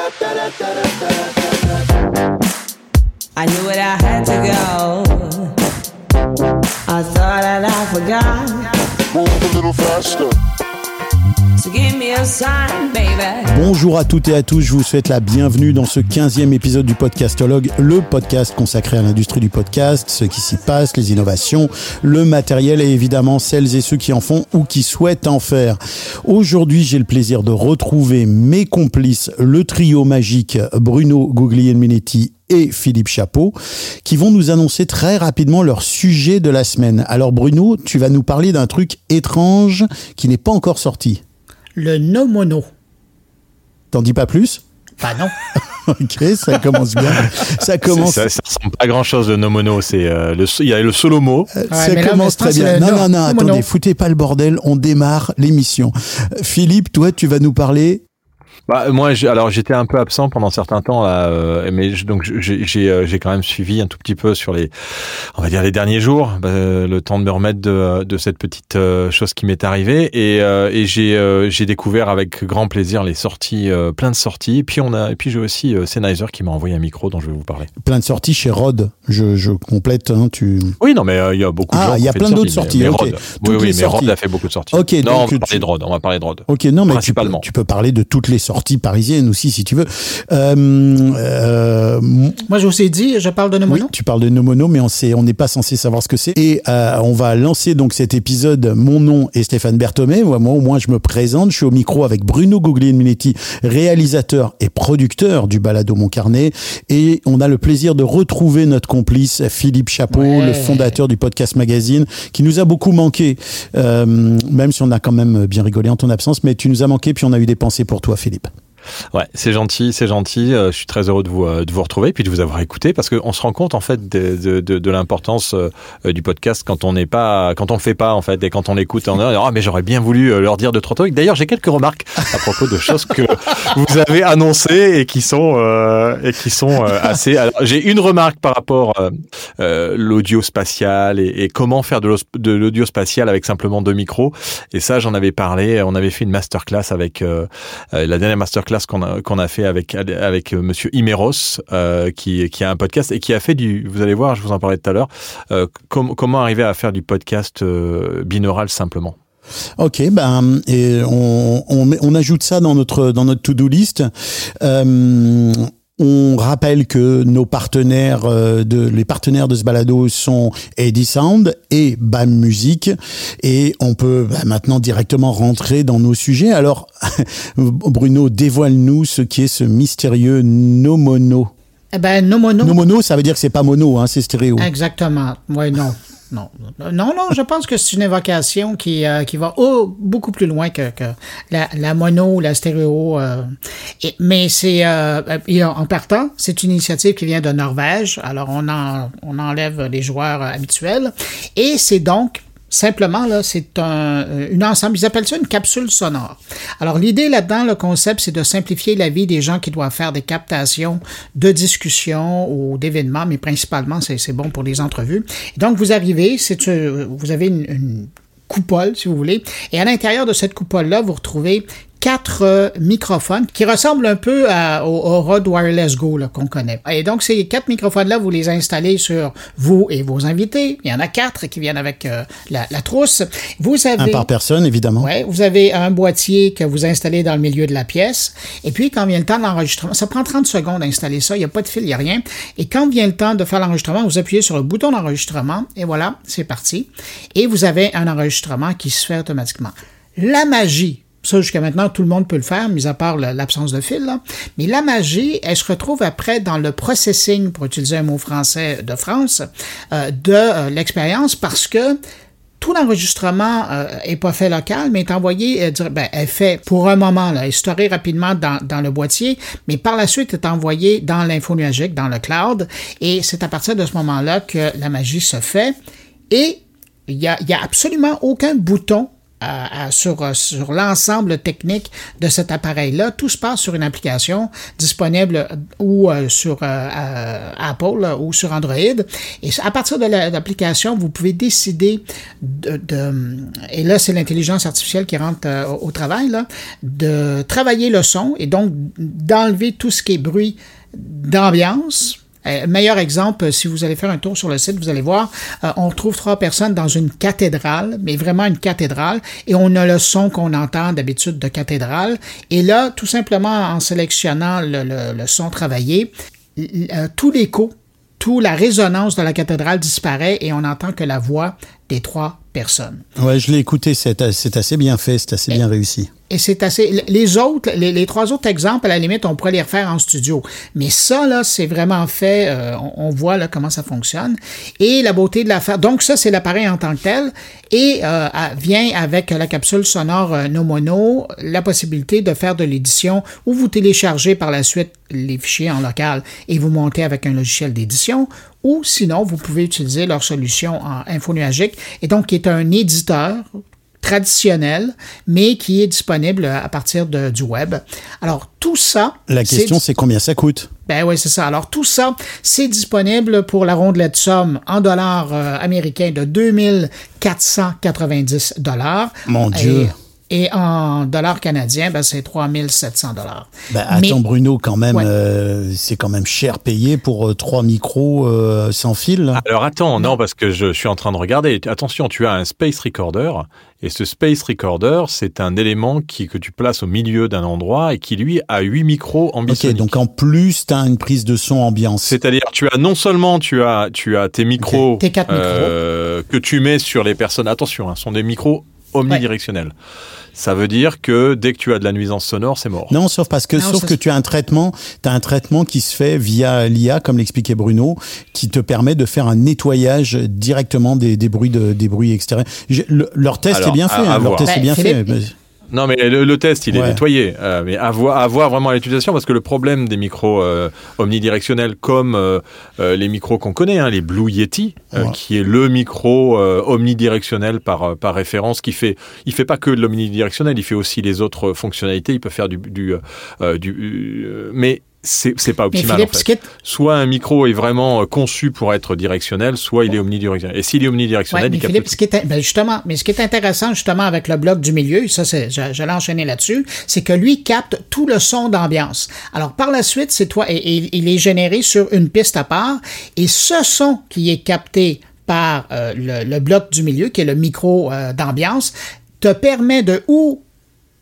I knew where I had to go. I thought that I forgot. Move a little faster. Bonjour à toutes et à tous, je vous souhaite la bienvenue dans ce 15e épisode du Podcastologue, le podcast consacré à l'industrie du podcast, ce qui s'y passe, les innovations, le matériel et évidemment celles et ceux qui en font ou qui souhaitent en faire. Aujourd'hui, j'ai le plaisir de retrouver mes complices, le trio magique Bruno Guglielminetti et Philippe Chapeau, qui vont nous annoncer très rapidement leur sujet de la semaine. Alors Bruno, tu vas nous parler d'un truc étrange qui n'est pas encore sorti. Le no-mono. T'en dis pas plus? Bah non. Ok, ça commence bien. Ça commence. Ça, ça ressemble pas à grand chose, le no mono. C'est euh, le, il y a le solo mot. Ça Ouais, mais là, commence très bien. Non, no- non, non, no attendez, foutez pas le bordel, on démarre l'émission. Euh, Philippe, toi, tu vas nous parler. Bah, moi, alors j'étais un peu absent pendant certains temps là, euh, mais je- donc j'ai euh, j'ai quand même suivi un tout petit peu sur les, on va dire les derniers jours, bah, le temps de me remettre de, de cette petite euh, chose qui m'est arrivée et, euh, et j'ai découvert avec grand plaisir les sorties, plein de sorties. Puis on a, et puis j'ai aussi Sennheiser qui m'a envoyé un micro dont je vais vous parler. Plein de sorties chez Rod. Je, je complète, hein, tu. Oui, non, mais il y a beaucoup de Ah, il y a plein d'autres sorties, mais- mais. Rod. Oui, mais sorties. Rod a fait beaucoup de sorties. Ok, non, donc on va tu- parler de Rod. On va parler de Rod. Ok, non, mais tu peux, Principalement. tu peux parler de toutes les sorties parisiennes aussi, si tu veux. Euh, euh, Moi, je vous ai dit, je parle de Oui, no-mono. tu parles de Nomono, mais on sait, on n'est pas censé savoir ce que c'est. Et euh, on va lancer donc cet épisode. Mon nom est Stéphane Berthomé. Moi, moi, au moins, je me présente. Je suis au micro avec Bruno Guglielminetti, réalisateur et producteur du Balado Mon Carnet. Et on a le plaisir de retrouver notre complice Philippe Chapeau, Ouais. le fondateur du podcast magazine, qui nous a beaucoup manqué, euh, même si on a quand même bien rigolé en ton absence. Mais tu nous as manqué, puis on a eu des pensées pour toi, Philippe. lieb. Ouais, c'est gentil, c'est gentil. Euh, je suis très heureux de vous, euh, de vous retrouver puis de vous avoir écouté parce qu'on se rend compte en fait de, de, de, de l'importance euh, du podcast quand on n'est pas, quand on le fait pas en fait et quand on l'écoute a ah mais j'aurais bien voulu leur dire de trop trucs. D'ailleurs j'ai quelques remarques à propos de choses que vous avez annoncées et qui sont euh, et qui sont euh, assez. J'ai une remarque par rapport euh, euh, l'audio spatial et, et comment faire de l'audio spatial avec simplement deux micros. Et ça j'en avais parlé. On avait fait une masterclass avec la dernière masterclass qu'on a, fait avec, avec euh, monsieur Imeros, euh, qui, a un podcast et qui a fait du, vous allez voir, je vous en parlais tout à l'heure, euh, com- comment arriver à faire du podcast binaural simplement. Ok, ben on, ajoute ça dans notre dans notre to-do list. Euh, on rappelle que nos partenaires euh, de les partenaires de ce balado sont Eddie Sound et BAM Music et on peut bah, maintenant directement rentrer dans nos sujets. Alors Bruno, dévoile-nous ce qui est ce mystérieux no mono. Eh ben, no-mono. No mono, ça veut dire que c'est pas mono, hein, c'est stéréo. Exactement. Oui, non. Non, non, non, je pense que c'est une évocation qui, euh, qui va beaucoup plus loin que, que la, la mono ou la stéréo. euh. Mais c'est, euh, et en partant, c'est une initiative qui vient de Norvège. Alors, on, en, on enlève les joueurs euh, habituels. Et c'est donc Simplement, là, c'est un, euh, une ensemble. Ils appellent ça une capsule sonore. Alors, l'idée là-dedans, le concept, c'est de simplifier la vie des gens qui doivent faire des captations de discussions ou d'événements, mais principalement, c'est bon pour les entrevues. Et donc, vous arrivez, c'est, euh, vous avez une, une coupole, si vous voulez, et à l'intérieur de cette coupole-là, vous retrouvez quatre euh, microphones qui ressemblent un peu à- au, au Rode Wireless Go qu'on connaît. Et donc, ces quatre microphones-là, vous les installez sur vous et vos invités. Il y en a quatre qui viennent avec euh, la, la trousse. Vous Un avez... par personne, évidemment. Ouais, vous avez un boîtier que vous installez dans le milieu de la pièce. Et puis, quand vient le temps de l'enregistrement, ça prend 30 secondes d'installer ça. Il n'y a pas de fil, il n'y a rien. Et quand vient le temps de faire l'enregistrement, vous appuyez sur le bouton d'enregistrement et voilà, c'est parti. Et vous avez un enregistrement qui se fait automatiquement. La magie, ça, jusqu'à maintenant, tout le monde peut le faire, mis à part l'absence de fil. là. Mais la magie, elle se retrouve après dans le processing, pour utiliser un mot français de France, euh, de euh, l'expérience parce que tout l'enregistrement euh, est pas fait local, mais est envoyé, euh, dire- ben, est fait pour un moment, là, est storé rapidement dans, le boîtier, mais par la suite est envoyé dans l'info nuagique, dans le cloud, et c'est à partir de ce moment-là que la magie se fait. Et il y a, il y a absolument aucun bouton euh, sur l'ensemble technique de cet appareil-là. Tout se passe sur une application disponible euh, ou euh, sur Apple ou sur Android. Et à partir de la- l'application, vous pouvez décider de, et là c'est l'intelligence artificielle qui rentre au travail, de travailler le son et donc d'enlever tout ce qui est bruit d'ambiance. Euh, meilleur exemple, euh, si vous allez faire un tour sur le site, vous allez voir, euh, on retrouve trois personnes dans une cathédrale, mais vraiment une cathédrale, et on a le son qu'on entend d'habitude de cathédrale. Et là, tout simplement en sélectionnant le, le- son travaillé, tout l'écho, toute la résonance de la cathédrale disparaît et on n'entend que la voix des trois personnes. Ouais, je l'ai écouté, c'est assez bien fait, c'est assez bien réussi. Et c'est assez. Les autres, les, les trois autres exemples, à la limite, on pourrait les refaire en studio. Mais ça, là, c'est vraiment fait. euh, on, on voit là comment ça fonctionne. Et la beauté de l'affaire. Donc, ça, c'est l'appareil en tant que tel. Et euh, vient avec la capsule sonore euh, No Mono la possibilité de faire de l'édition où vous téléchargez par la suite les fichiers en local et vous montez avec un logiciel d'édition. Ou sinon, vous pouvez utiliser leur solution en infonuagique et donc qui est un éditeur traditionnel, mais qui est disponible à partir de- du web. Alors, tout ça... La question, c'est combien ça coûte? Ben oui, c'est ça. Alors, tout ça, c'est disponible pour la rondelette somme en dollars euh, américains de 2490 dollars. Mon Dieu. Et, et en dollars canadiens, ben, c'est 3700 dollars. Bah, attends, Bruno, quand même, Ouais. euh, c'est quand même cher payé pour euh, trois micros euh, sans fil. Alors attends, non, parce que je suis en train de regarder. Attention, tu as un space recorder, et ce space recorder, c'est un élément qui, que tu places au milieu d'un endroit et qui, lui, a huit micros ok, ambisoniques. donc en plus, tu as une prise de son ambiance. C'est-à-dire, tu as non seulement tu as tu as tes micros, Tes quatre euh, que tu mets sur les personnes. Attention, hein, ce sont des micros omnidirectionnels. Ça veut dire que dès que tu as de la nuisance sonore, c'est mort. Non, sauf parce que Non, sauf que tu as un traitement, tu as un traitement qui se fait via l'IA comme l'expliquait Bruno, qui te permet de faire un nettoyage directement des, des bruits de, des bruits extérieurs. Je- le- leur test Alors, est bien fait, hein, leur voir. test est Ben, bien Philippe, fait. Non, mais le, le test, il est nettoyé. Euh, mais à voir, à voir vraiment l'utilisation, parce que le problème des micros euh, omnidirectionnels, comme euh, les micros qu'on connaît, hein, les Blue Yeti, Ouais. qui est le micro omnidirectionnel par par référence, qui fait, il fait pas que de l'omnidirectionnel, il fait aussi les autres fonctionnalités. Il peut faire du du du, mais c'est pas optimal en fait. Soit un micro est vraiment euh, conçu pour être directionnel, soit il est omnidirectionnel. Et s'il est omnidirectionnel, il capte Philippe, tout. ce qui est, ben justement, mais ce qui est intéressant justement avec le bloc du milieu, ça c'est, je- j'allais enchaîner là-dessus, c'est que lui capte tout le son d'ambiance. Alors par la suite, c'est toi, et, et il est généré sur une piste à part, et ce son qui est capté par euh, le, le bloc du milieu, qui est le micro euh, d'ambiance, te permet de ou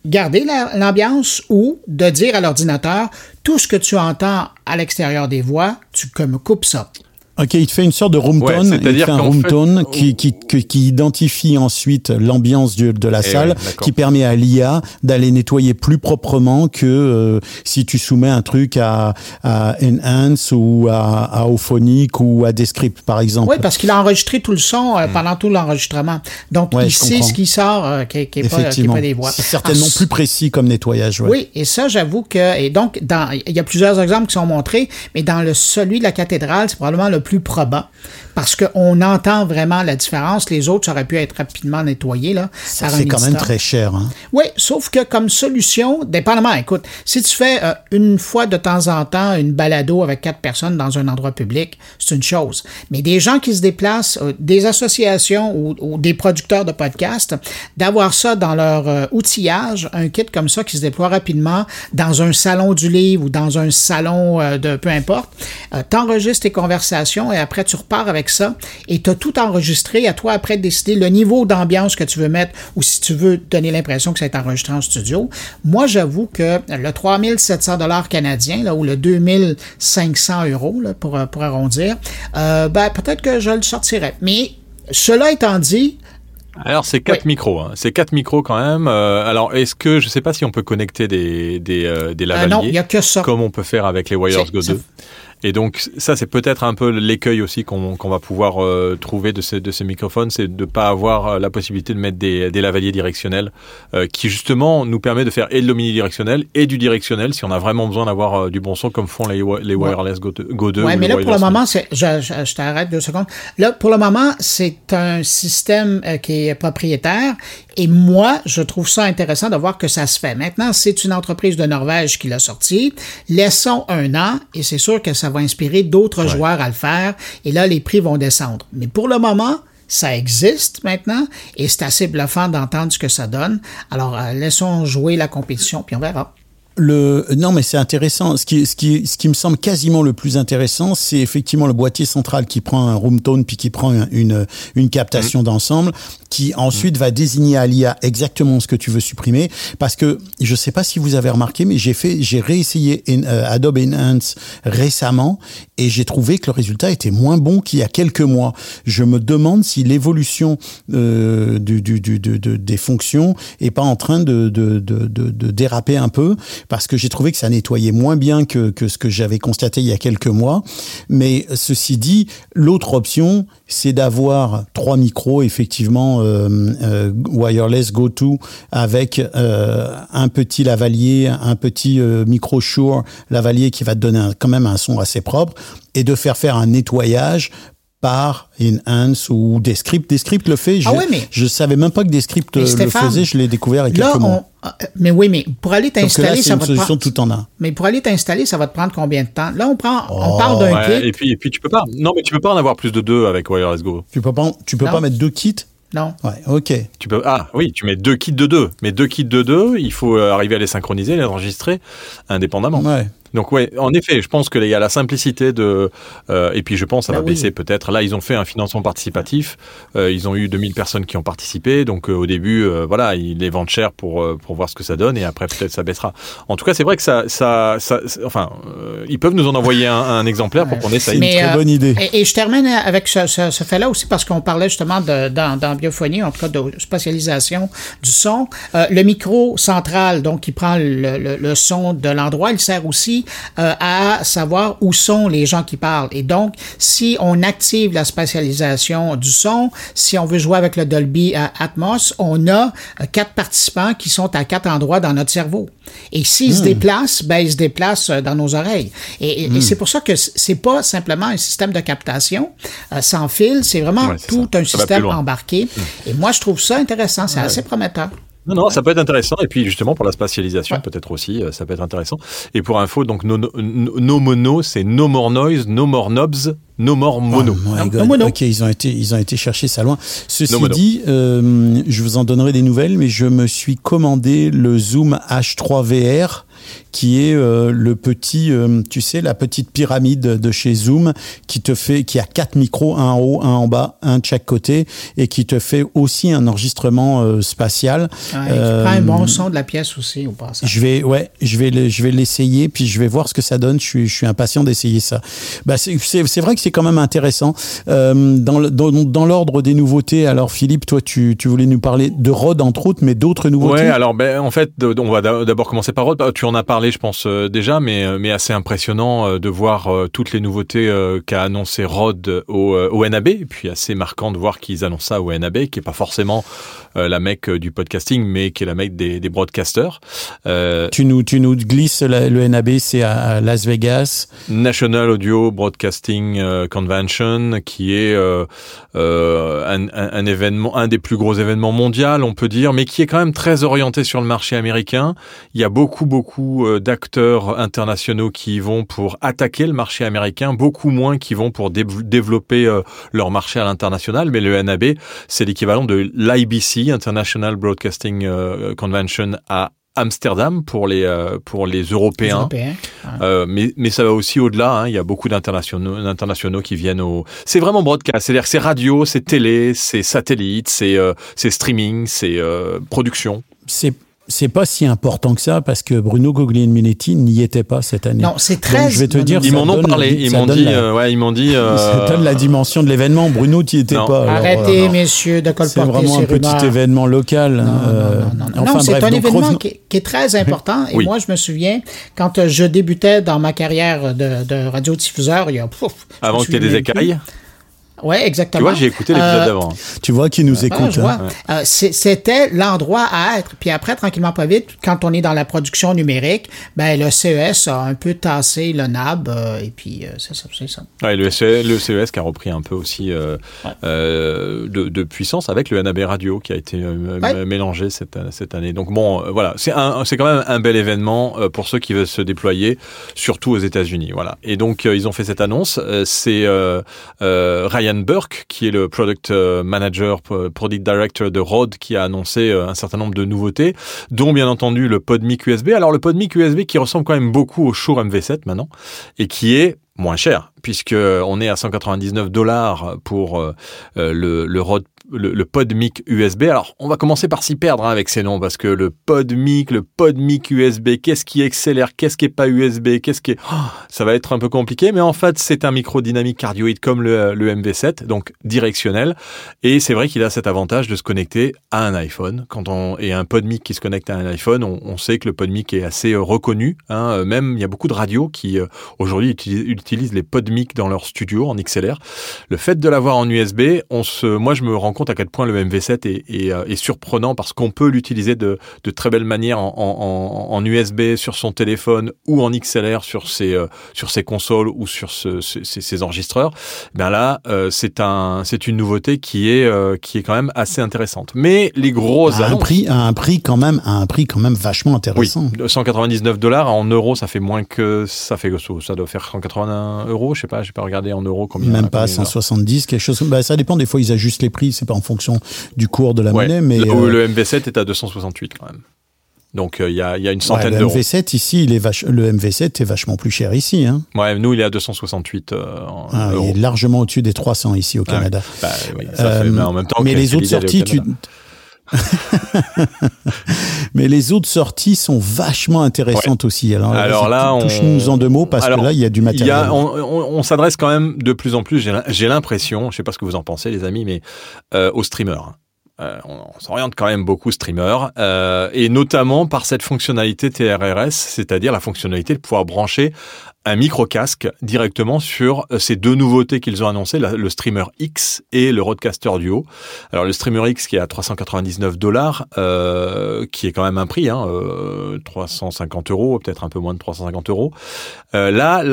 garder la- l'ambiance ou de dire à l'ordinateur tout ce que tu entends à l'extérieur des voix, tu comme coupes ça. Ok, il te fait une sorte de room Ouais, tone, il te c'est-à-dire fait un room fait- tone qui, qui, qui, qui identifie ensuite l'ambiance de, de la Eh salle, ouais, qui permet à l'IA d'aller nettoyer plus proprement que euh, si tu soumets un truc à, à Enhance ou à, à Auphonic ou à Descript par exemple. Oui, parce qu'il a enregistré tout le son euh, pendant tout l'enregistrement. Donc, Hmm. Ouais, il sait comprends. ce qui sort, euh, qui n'est pas, qui est Effectivement, pas des voix. c'est certainement Ah, plus précis comme nettoyage. ouais. Oui, et ça, j'avoue que. Et donc, dans, il y a plusieurs exemples qui sont montrés, mais dans le celui de la cathédrale, c'est probablement le plus probant. Parce qu'on entend vraiment la différence. Les autres, ça aurait pu être rapidement nettoyé, là. Ça fait quand même très cher. Hein. Oui, sauf que comme solution, dépendamment, écoute, si tu fais euh, une fois de temps en temps une balado avec quatre personnes dans un endroit public, c'est une chose. Mais des gens qui se déplacent, euh, des associations ou, ou des producteurs de podcasts, d'avoir ça dans leur euh, outillage, un kit comme ça qui se déploie rapidement dans un salon du livre ou dans un salon de peu importe, t'enregistres tes conversations et après tu repars avec ça et tu as tout enregistré. À toi après de décider le niveau d'ambiance que tu veux mettre ou si tu veux donner l'impression que ça a été enregistré en studio. Moi, j'avoue que le 3700 dollars canadiens là, ou le 2500 euros là, pour, pour arrondir, euh, ben, peut-être que je le sortirais. Mais cela étant dit, Alors c'est quatre Oui. micros, hein. c'est quatre micros quand même. Euh, alors est-ce que je sais pas si on peut connecter des des, euh, des euh, lavaliers non, il n'y a que ça. comme on peut faire avec les Wires Go ça- 2. Et donc ça, c'est peut-être un peu l'écueil aussi qu'on va pouvoir euh, trouver de ces, de ces microphones, c'est de pas avoir euh, la possibilité de mettre des, des lavaliers directionnels, euh, qui justement nous permet de faire et de l'omnidirectionnel et du directionnel si on a vraiment besoin d'avoir euh, du bon son comme font les, wi- les wireless Go, Go 2. Ouais, ou mais là, pour le moment, je, je, je t'arrête deux secondes. Là, pour le moment, c'est un système qui est propriétaire. Et moi, je trouve ça intéressant de voir que ça se fait. Maintenant, c'est une entreprise de Norvège qui l'a sorti. Laissons un an et c'est sûr que ça va inspirer d'autres joueurs à le faire. Et là, les prix vont descendre. Mais pour le moment, ça existe maintenant et c'est assez bluffant d'entendre ce que ça donne. Alors, euh, laissons jouer la compétition puis on verra. Le non mais c'est intéressant. Ce qui ce qui ce qui me semble quasiment le plus intéressant, c'est effectivement le boîtier central qui prend un room tone puis qui prend une une, une captation d'ensemble, qui ensuite va désigner à l'IA exactement ce que tu veux supprimer. Parce que je sais pas si vous avez remarqué, mais j'ai fait j'ai réessayé euh, Adobe Enhance récemment et j'ai trouvé que le résultat était moins bon qu'il y a quelques mois. Je me demande si l'évolution euh, du, du, du, de- de- des fonctions est pas en train de, de, de, de, de déraper un peu parce que j'ai trouvé que ça nettoyait moins bien que, que ce que j'avais constaté il y a quelques mois. Mais ceci dit, l'autre option, c'est d'avoir trois micros effectivement euh, euh, wireless go-to avec euh, un petit lavalier, un petit micro Shure lavalier qui va te donner quand même un son assez propre et de faire faire un nettoyage par Enhance ou Descript. Descript le fait. Je, Ah oui, mais- je savais même pas que Descript euh, le faisait. Je l'ai découvert il y a quelques on, euh, mais oui, mais pour aller t'installer, ça une va te prendre. tout en un. Mais pour aller t'installer, ça va te prendre combien de temps? Là, on prend, on Oh. parle d'un Ouais, kit. et puis et puis tu peux pas. Non, mais tu peux pas en avoir plus de deux avec Wireless Go. Tu peux pas, tu peux Non. pas mettre deux kits? Non. Ouais, ok. Tu peux ah oui, tu mets deux kits de deux, mais deux kits de deux, il faut euh, arriver à les synchroniser, les enregistrer indépendamment. Ouais. Donc ouais, en effet, je pense qu'il y a la simplicité de euh, et puis je pense que ça Bah va oui. baisser peut-être. Là, ils ont fait un financement participatif. Euh, ils ont eu 2000 personnes qui ont participé. Donc euh, au début, euh, voilà, ils les vendent cher pour pour voir ce que ça donne et après peut-être ça baissera. En tout cas, c'est vrai que ça ça, enfin, euh, ils peuvent nous en envoyer un, un exemplaire pour qu'on essaye. Mais, très euh, bonne idée. Et, et je termine avec ce, ce, ce fait-là aussi parce qu'on parlait justement de, dans, dans biophonie, en tout cas de spatialisation du son. Euh, le micro central, donc qui prend le, le, le son de l'endroit, il sert aussi euh, à savoir où sont les gens qui parlent. Et donc, si on active la spatialisation du son, si on veut jouer avec le Dolby euh, Atmos, on a euh, quatre participants qui sont à quatre endroits dans notre cerveau. Et s'ils se déplacent, ben ils se déplacent dans nos oreilles. Et, et- et c'est pour ça que c'est pas simplement un système de captation euh, sans fil, c'est vraiment Ouais, tout ça. un Ça système embarqué. Et moi, je trouve ça intéressant, c'est assez prometteur. Non, non, ça peut être intéressant. Et puis justement pour la spatialisation, peut-être aussi, euh, ça peut être intéressant. Et pour info, donc no, no, no mono, c'est no more noise, no more knobs, no more mono. Oh my Non, God. non, mono. Ok, ils ont été, ils ont été chercher ça loin. Ceci dit, euh, je vous en donnerai des nouvelles, mais je me suis commandé le Zoom H3 VR, qui est euh, le petit, euh, tu sais, la petite pyramide de chez Zoom, qui te fait, qui a quatre micros, un en haut, un en bas, un de chaque côté, et qui te fait aussi un enregistrement euh, spatial. Ouais, Euh, qui prend un bon son de la pièce aussi au passage. Je vais, ouais, je vais, je vais l'essayer, puis je vais voir ce que ça donne. Je suis, je suis impatient d'essayer ça. Bah, c'est, vrai que c'est quand même intéressant. Euh, dans, dans, dans l'ordre des nouveautés, alors Philippe, toi, tu, tu voulais nous parler de Rod entre autres, mais d'autres nouveautés? Ouais, alors ben en fait, on va d'a- d'abord commencer par Rod. Tu en as parlé, je pense euh, déjà, mais euh, mais assez impressionnant euh, de voir toutes les nouveautés qu'a annoncé Rod au, au NAB. Et puis assez marquant de voir qu'ils annoncent ça au NAB, qui est pas forcément la mec du podcasting, mais qui est la mec des, des broadcasters. Euh, Tu nous, tu nous glisses la- le NAB, c'est à, Las Vegas. National Audio Broadcasting Convention, qui est euh, un, un- un événement, un des plus gros événements mondiaux, on peut dire, mais qui est quand même très orienté sur le marché américain. Il y a beaucoup, beaucoup euh, d'acteurs internationaux qui y vont pour attaquer le marché américain, beaucoup moins qui vont pour dé- développer euh, leur marché à l'international. Mais le NAB, c'est l'équivalent de l'IBC, International Broadcasting euh, Convention à Amsterdam pour les euh, pour les Les Européens. Euh, mais, mais ça va aussi au-delà. hein. Il y a beaucoup d'internationaux, d'internationaux qui viennent au. C'est vraiment broadcast. C'est-à-dire que c'est radio, c'est télé, c'est satellite, c'est euh, c'est streaming, c'est euh, production. C'est c'est pas si important que ça parce que Bruno Guglielminetti n'y était pas cette année. Non, c'est Donc, très. je vais te dire, Ils m'en ont parlé. Ils m'ont dit, la- euh, ouais, ils m'ont dit. euh, Ça donne la dimension de l'événement. Bruno, tu étais Non. pas. alors, Arrêtez, euh, messieurs, de C'est vraiment un petit rumeurs. événement local. Non, euh, non, non, non. enfin, Non, c'est un donc, événement revenons- qui, qui est très important. Et Oui. moi, je me souviens, quand je débutais dans ma carrière de, de radiodiffuseur, il y a... pouf, Avant que tu aies des plus. Ouais, exactement. Tu vois, j'ai écouté l'épisode Euh, d'avant. Tu vois qui nous écoute. hein. Euh, C'était l'endroit à être. Puis après, tranquillement, pas vite, quand on est dans la production numérique, ben le CES a un peu tassé le NAB. euh, et puis, euh, c'est ça. c'est ça. Ouais, le, CE le CES qui a repris un peu aussi euh, euh, de, de puissance avec le NAB Radio qui a été mélangé cette, cette année. Donc bon, euh, voilà, c'est quand même un bel événement euh, pour ceux qui veulent se déployer, surtout aux États-Unis. Voilà. Et donc euh, ils ont fait cette annonce. Euh, c'est euh, euh, Ryan Burke qui est le product euh, manager, p- product director de Rode qui a annoncé euh, un certain nombre de nouveautés, dont bien entendu le PodMic USB. Alors le PodMic USB qui ressemble quand même beaucoup au Shure MV7 maintenant et qui est moins cher puisque on est à 199 dollars pour euh, euh, le le, Rode- le le PodMic USB. Alors on va commencer par s'y perdre hein, avec ces noms parce que le PodMic, le PodMic USB, qu'est-ce qui est XLR, qu'est-ce qui est pas USB, qu'est-ce qui est Oh, ça va être un peu compliqué, mais en fait c'est un micro dynamique cardioïde comme le, le MV7, donc directionnel. Et c'est vrai qu'il a cet avantage de se connecter à un iPhone. Quand on et un PodMic qui se connecte à un iPhone, on, sait que le PodMic est assez euh, reconnu. Hein. Euh, Même il y a beaucoup de radios qui euh, aujourd'hui utilisent, les PodMic dans leur studio en XLR. Le fait de l'avoir en USB, on se, moi je me rends compte à quel point le MV7 est, est, euh, est surprenant parce qu'on peut l'utiliser de, de très belle manière en, en, en- USB sur son téléphone ou en XLR sur ses, euh, sur ses consoles ou sur ce- ses, ses enregistreurs. Ben là, euh, c'est un, c'est une nouveauté qui est, euh, qui est quand même assez intéressante. Mais les grosses à un prix, à un prix quand même, à un prix quand même vachement Oui, intéressant. 199 dollars en euros, ça fait moins que ça fait ça doit faire 181 euros, je sais pas, j'ai pas regardé en euros combien. Même pas combien 170, quelque chose. Bah, ça dépend. Des fois, ils ajustent les prix. C'est pas en fonction du cours de la Ouais. monnaie, mais le, euh, le MV7 est à 268 quand même. Donc euh, il y, a, il y a une ouais, centaine le d'euros. MV7 ici, il est vache... le MV7 est vachement plus cher ici. Hein. Ouais, nous il est à 268 euh, en Ah, euros. il est largement au-dessus des 300 ici au Ah ouais. Canada. Bah, oui, ça Euh, fait- mais en même temps mais les autres sorties, tu... Mais les autres sorties sont vachement intéressantes aussi. Alors, là, on- touche-nous en deux mots parce Alors, que là, il y a du y matériel. a- on on- on s'adresse quand même de plus en plus, j'ai l'impression, je sais pas ce que vous en pensez les amis, mais euh, aux streamers. Euh, on s'oriente quand même beaucoup streamer, euh, et notamment par cette fonctionnalité TRRS, c'est-à-dire la fonctionnalité de pouvoir brancher un micro-casque directement sur euh, ces deux nouveautés qu'ils ont annoncées, le Streamer X et le Rodecaster Duo. Alors le Streamer X qui est à 399 dollars, euh, qui est quand même un prix, hein, euh, 350 euros, peut-être un peu moins de 350 euros. Euh, là,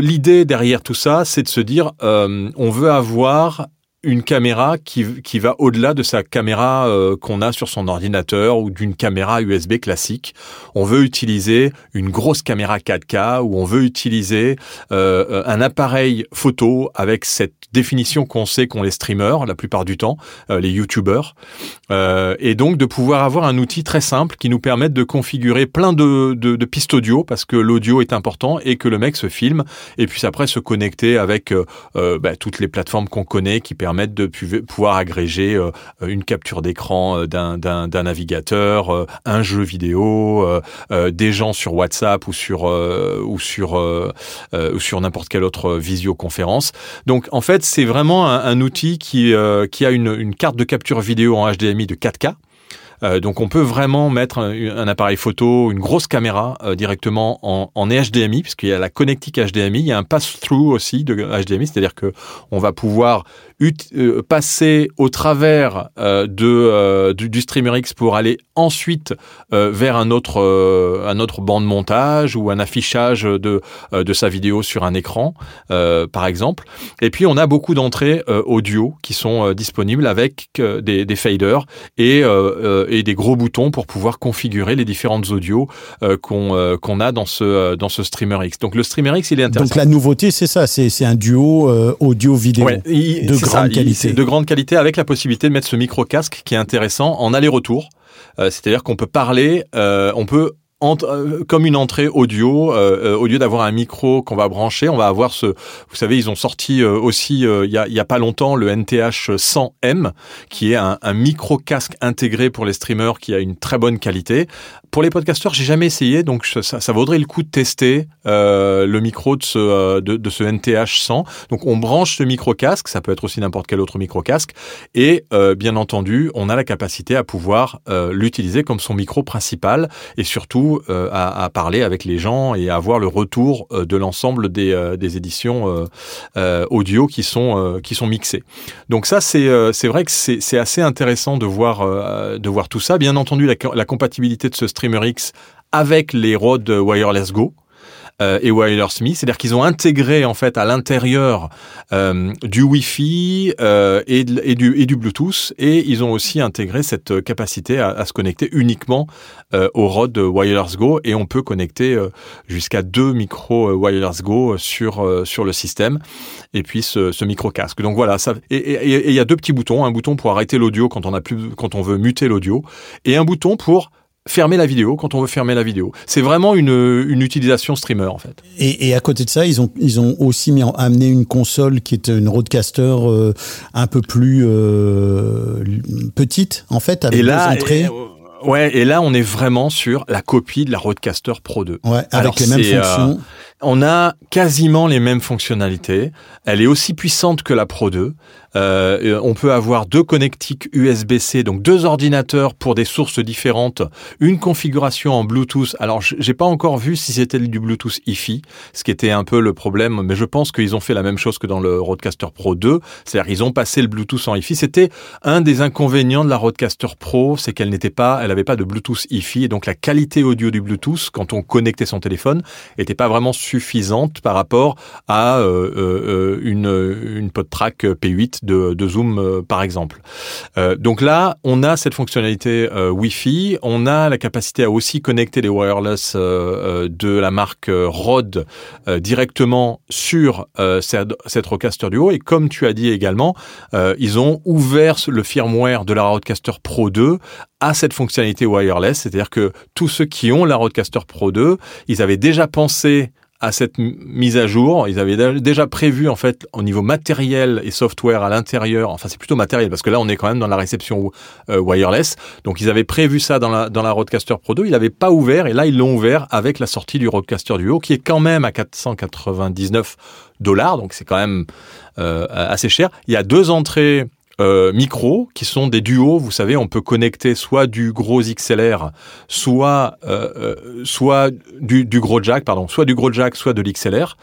l'idée derrière tout ça, c'est de se dire, euh, on veut avoir une caméra qui, qui va au-delà de sa caméra euh, qu'on a sur son ordinateur ou d'une caméra USB classique. On veut utiliser une grosse caméra 4K ou on veut utiliser euh, un appareil photo avec cette définition qu'on sait qu'ont les streamers la plupart du temps, euh, les YouTubers, euh, et donc de pouvoir avoir un outil très simple qui nous permette de configurer plein de, de, de pistes audio parce que l'audio est important et que le mec se filme et puis après se connecter avec euh, euh, bah, toutes les plateformes qu'on connaît qui permettent de pu- pouvoir agréger euh, une capture d'écran euh, d'un- navigateur, euh, un jeu vidéo, des gens sur WhatsApp ou sur ou sur ou sur n'importe quelle autre visioconférence. Donc en fait c'est vraiment un, outil qui qui a une, carte de capture vidéo en HDMI de 4K. Euh, donc on peut vraiment mettre un, appareil photo, une grosse caméra directement en, en HDMI, puisqu'il y a la connectique HDMI, il y a un pass-through aussi de HDMI, c'est-à-dire que on va pouvoir euh, passer au travers euh, de, euh, du, du Streamer X pour aller ensuite vers un autre, un autre banc de montage ou un affichage de, de sa vidéo sur un écran, par exemple. Et puis on a beaucoup d'entrées audio qui sont disponibles avec des, des faders et, et des gros boutons pour pouvoir configurer les différentes audios qu'on qu'on a dans ce, dans ce Streamer X. Donc le Streamer X, il est intéressant. Donc la nouveauté, c'est ça, c'est un duo euh, audio-vidéo Ouais, de grande qualité. de grande qualité avec la possibilité de mettre ce micro casque qui est intéressant en aller-retour. Euh, C'est-à-dire qu'on peut parler, euh, on peut euh, comme une entrée audio. euh, euh, au lieu d'avoir un micro qu'on va brancher, on va avoir ce. Vous savez, ils ont sorti aussi il y, a, pas longtemps le NTH 100M, qui est un, micro casque intégré pour les streamers qui a une très bonne qualité. Pour les podcasteurs, j'ai jamais essayé, donc ça, vaudrait le coup de tester le micro de ce, de, ce NTH 100. Donc on branche ce micro casque, ça peut être aussi n'importe quel autre micro casque, et bien entendu, on a la capacité à pouvoir l'utiliser comme son micro principal et surtout euh, à, parler avec les gens et à avoir le retour euh, de l'ensemble des, euh, des éditions audio qui sont qui sont mixées. Donc ça c'est vrai que c'est assez intéressant de voir de voir tout ça. Bien entendu la, la compatibilité de ce Streamer X avec les Rode Wireless Go euh, et Wireless Me, c'est-à-dire qu'ils ont intégré en fait à l'intérieur euh, du Wi-Fi euh, et, et du, et du Bluetooth, et ils ont aussi intégré cette capacité à, se connecter uniquement au Rode Wireless Go, et on peut connecter jusqu'à deux micros Wireless Go sur sur le système, et puis ce, ce micro casque. Donc voilà, ça et il y a deux petits boutons, un bouton pour arrêter l'audio quand on a plus quand on veut muter l'audio, et un bouton pour fermer la vidéo quand on veut fermer la vidéo. C'est vraiment une, une utilisation streamer en fait. Et, et à côté de ça, ils ont ils ont aussi mis en- amené une console qui est une Rodecaster euh, un peu plus euh, petite en fait avec Et là, deux entrées. et- ouais, et là on est vraiment sur la copie de la Rodecaster Pro 2. Ouais, avec Alors, les mêmes euh, fonctions. On a quasiment les mêmes fonctionnalités. Elle est aussi puissante que la Pro 2. Euh, on peut avoir deux connectiques USB-C, donc deux ordinateurs pour des sources différentes, une configuration en Bluetooth. Alors, j'ai pas encore vu si c'était du Bluetooth Hi-Fi, ce qui était un peu le problème, mais je pense qu'ils ont fait la même chose que dans le Rodecaster Pro 2, c'est-à-dire ils ont passé le Bluetooth en Hi-Fi. C'était un des inconvénients de la Rodecaster Pro, c'est qu'elle n'était pas, elle avait pas de Bluetooth Hi-Fi, et donc la qualité audio du Bluetooth quand on connectait son téléphone était pas vraiment suffisante par rapport à euh, euh, une une PodTrack P8 de, de Zoom euh, par exemple. Donc là, on a cette fonctionnalité Wi-Fi, on a la capacité à aussi connecter les wireless de la marque Rode directement sur cette, Rodecaster Duo. Et comme tu as dit également, ils ont ouvert le firmware de la Rodecaster Pro 2 à cette fonctionnalité wireless, c'est-à-dire que tous ceux qui ont la Rodecaster Pro 2, ils avaient déjà pensé à cette mise à jour. Ils avaient dé- déjà prévu en fait au niveau matériel et software à l'intérieur. Enfin, c'est plutôt matériel parce que là, on est quand même dans la réception euh, wireless. Donc, ils avaient prévu ça dans la dans la Rodecaster Pro 2. Ils l'avaient pas ouvert et là, ils l'ont ouvert avec la sortie du Rodecaster Duo, qui est quand même à 499 dollars. Donc, c'est quand même euh, assez cher. Il y a deux entrées. Euh, qui sont des duos, vous savez, on peut connecter soit du gros XLR, soit euh, euh, du, gros jack, pardon, soit du gros jack, soit de l'XLR,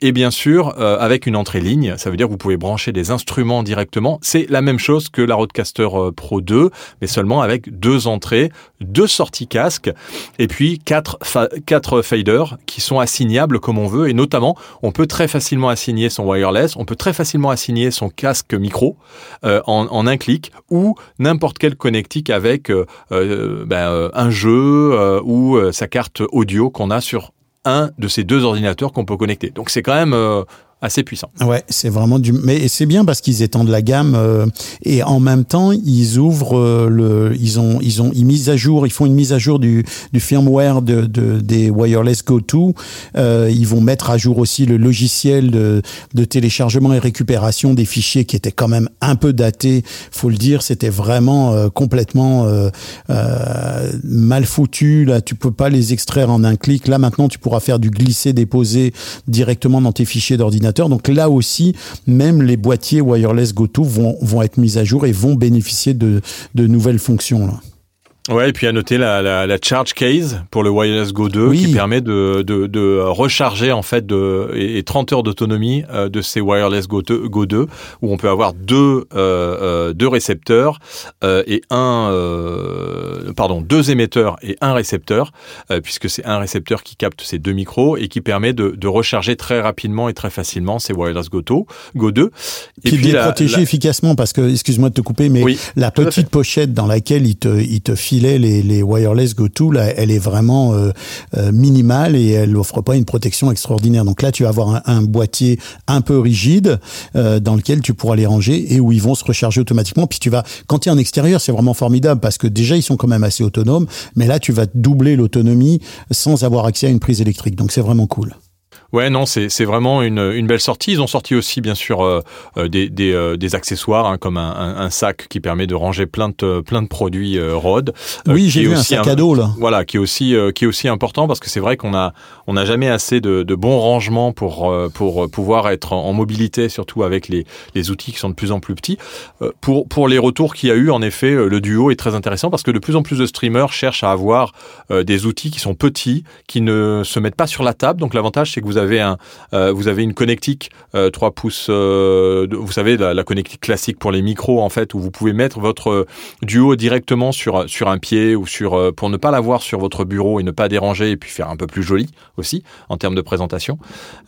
et bien sûr avec une entrée ligne, ça veut dire que vous pouvez brancher des instruments directement. C'est la même chose que la Rodecaster euh, Pro 2, mais seulement avec deux entrées, deux sorties casque, et puis quatre quatre faders qui sont assignables comme on veut, et notamment on peut très facilement assigner son wireless, on peut très facilement assigner son casque micro euh, en, un clic ou n'importe quel connectique avec euh, euh, ben, un jeu ou sa carte audio qu'on a sur un de ces deux ordinateurs qu'on peut connecter. Donc c'est quand même assez puissant. Ouais, c'est vraiment du. Mais c'est bien parce qu'ils étendent la gamme euh, et en même temps ils ouvrent euh, le. Ils ont ils ont ils misent à jour. Ils font une mise à jour du du firmware de, de des wireless Go2. Euh, ils vont mettre à jour aussi le logiciel de de téléchargement et récupération des fichiers qui étaient quand même un peu datés. Faut le dire, c'était vraiment euh, complètement euh, mal foutu. Là, tu peux pas les extraire en un clic. Là maintenant, tu pourras faire du glisser déposer directement dans tes fichiers d'ordinateur. Donc là aussi, même les boîtiers wireless GoTo vont, vont être mis à jour et vont bénéficier de, nouvelles fonctions. Ouais, et puis à noter la, la, la charge case pour le Wireless Go 2 Oui. qui permet de, de, de recharger en fait de, et, et 30 heures d'autonomie euh, de ces Wireless Go 2, Go 2 où on peut avoir deux, euh, euh, deux récepteurs euh, et un euh, pardon deux émetteurs et un récepteur euh, puisque c'est un récepteur qui capte ces deux micros et qui permet de, de recharger très rapidement et très facilement ces Wireless Go 2. Go 2. Et Puis, de les la- protéger la- efficacement parce que, excuse-moi de te couper, mais Oui, la petite pochette dans laquelle il te, il te file les, les wireless Go-To, là, elle est vraiment euh, euh, minimale et elle offre pas une protection extraordinaire. Donc là, tu vas avoir un, un boîtier un peu rigide euh, dans lequel tu pourras les ranger et où ils vont se recharger automatiquement. Puis tu vas, quand tu es en extérieur, c'est vraiment formidable parce que déjà ils sont quand même assez autonomes, mais là tu vas doubler l'autonomie sans avoir accès à une prise électrique. Donc c'est vraiment cool. Ouais, non, c'est vraiment une, une belle sortie. Ils ont sorti aussi, bien sûr, euh, euh, des, des, euh, des accessoires, hein, comme un, un, un sac qui permet de ranger plein de, plein de produits euh, Rode. Oui, j'ai vu un sac à dos là. Voilà, qui est aussi qui est aussi important parce que c'est vrai qu'on a on n'a jamais assez de, de bons rangements pour pour pouvoir être en, en mobilité, surtout avec les, les outils qui sont de plus en plus petits. Pour pour les retours qu'il y a eu, en effet, le duo est très intéressant parce que de plus en plus de streamers cherchent à avoir des outils qui sont petits, qui ne se mettent pas sur la table. Donc l'avantage c'est que vous avez un euh, vous avez une connectique euh, 3 pouces, euh, vous savez la, connectique classique pour les micros en fait, où vous pouvez mettre votre euh, duo directement sur sur un pied ou sur pour ne pas l'avoir sur votre bureau et ne pas déranger et puis faire un peu plus joli aussi en termes de présentation.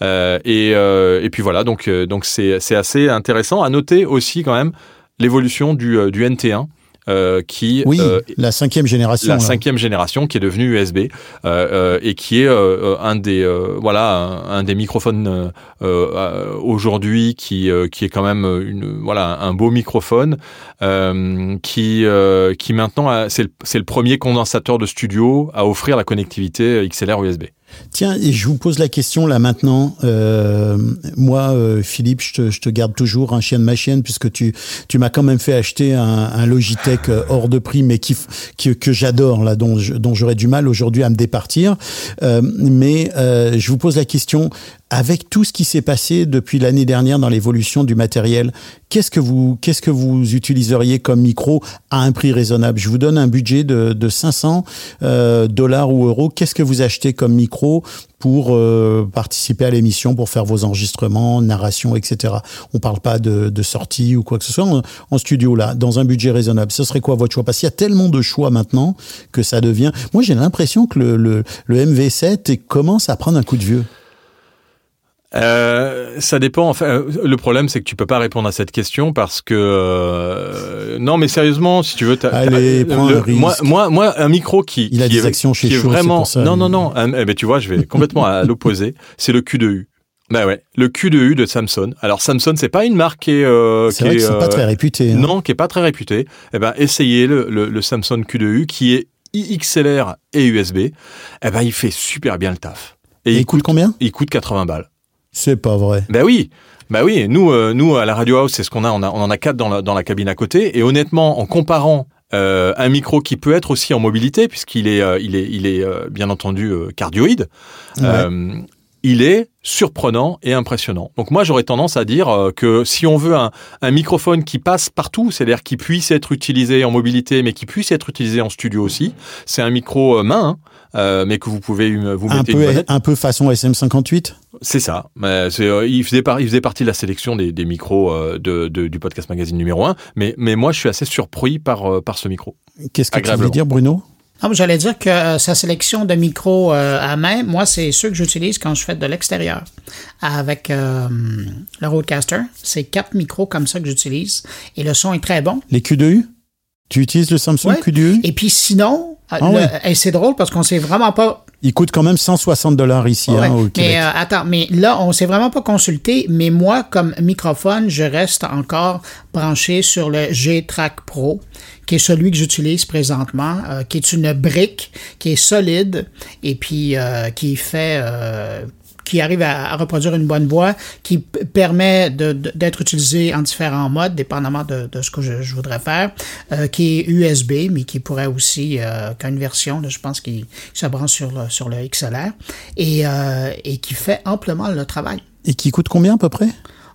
Et, et puis voilà, donc donc c'est assez intéressant. À noter aussi quand même l'évolution du du NT1 euh, qui Oui, euh, la cinquième génération. la là. cinquième génération qui est devenue USB euh, euh, et qui est euh, euh, un des euh, voilà un, un des microphones aujourd'hui qui euh, qui est quand même une voilà un beau microphone euh, qui euh, qui maintenant c'est le, c'est le premier condensateur de studio à offrir la connectivité XLR USB. Tiens, et je vous pose la question là maintenant. Euh, moi, euh, Philippe, je te, je te garde toujours un chien de ma chienne puisque tu, tu m'as quand même fait acheter un, un Logitech euh, hors de prix, mais qui, qui- que j'adore là, dont, dont j'aurais du mal aujourd'hui à me départir. Euh, mais euh, je vous pose la question avec tout ce qui s'est passé depuis l'année dernière dans l'évolution du matériel, qu'est-ce que vous qu'est-ce que vous utiliseriez comme micro à un prix raisonnable? Je vous donne un budget de, de 500 euh, dollars ou euros. Qu'est-ce que vous achetez comme micro pour euh, participer à l'émission, pour faire vos enregistrements, narration, etc. On parle pas de, de sortie ou quoi que ce soit en, en studio là, dans un budget raisonnable. Ce serait quoi votre choix? Parce qu'il y a tellement de choix maintenant que ça devient. Moi, j'ai l'impression que le, le, le MV7 commence à prendre un coup de vieux. Euh, ça dépend. Enfin, euh, le problème, c'est que tu peux pas répondre à cette question parce que euh, non, mais sérieusement, si tu veux, t'as- Allez, t'as- prends le- un risque. moi, moi, moi, un micro qui Il a des est, actions chez qui est vraiment pour ça, non, non, non. un- eh ben, tu vois, je vais complètement à l'opposé. C'est le Q2U. Bah ouais, le Q2U de Samsung. Alors Samsung, c'est pas une marque qui est, euh, C'est qui vrai est, que c'est pas très réputé. hein. non, qui est pas très réputé. Eh ben, essayez le, le, le Samsung Q2U qui est XLR et USB. Eh ben, il fait super bien le taf. Et il coûte combien? il coûte 80 balles. C'est pas vrai. Ben oui, bah oui. Nous, euh, nous à la Radio House, c'est ce qu'on a. On, a. on en a quatre dans la, dans la cabine à côté. Et honnêtement, en comparant euh, un micro qui peut être aussi en mobilité, puisqu'il est, euh, il est, il est euh, bien entendu euh, cardioïde, euh, il est surprenant et impressionnant. Donc moi, j'aurais tendance à dire euh, que si on veut un, un microphone qui passe partout, c'est-à-dire qui puisse être utilisé en mobilité, mais qui puisse être utilisé en studio aussi, c'est un micro euh, main, hein, euh, mais que vous pouvez vous Un mettez peu, un peu façon SM58 C'est ça. Euh, il, faisait par- il faisait partie de la sélection des, des micros de, de- du podcast magazine numéro 1. Mais, mais moi, je suis assez surpris par, par ce micro. Qu'est-ce que tu voulais dire, Bruno? Ah, J'allais dire que euh, sa sélection de micros euh, à main, moi, c'est ceux que j'utilise quand je fais de l'extérieur. Avec euh, le Rodecaster, c'est quatre micros comme ça que j'utilise. Et le son est très bon. Les Q2U Tu utilises le Samsung Ouais. Q2U Et puis sinon, Ah ouais. c'est drôle parce qu'on sait vraiment pas Il coûte quand même 160 dollars ici Ouais, hein, au Québec. mais euh, attends, mais là, on s'est vraiment pas consulté, mais moi, comme microphone, je reste encore branché sur le G-Track Pro, qui est celui que j'utilise présentement, euh, qui est une brique qui est solide et puis euh, qui fait... qui arrive à, à reproduire une bonne voix, qui permet d'être utilisé en différents modes, dépendamment de, de ce que je, je voudrais faire, euh, qui est USB, mais qui pourrait aussi, euh, qui a une version, là, je pense, qui, qui se branche sur le, sur le XLR, et, euh, et qui fait amplement le travail. Et qui coûte combien à peu près?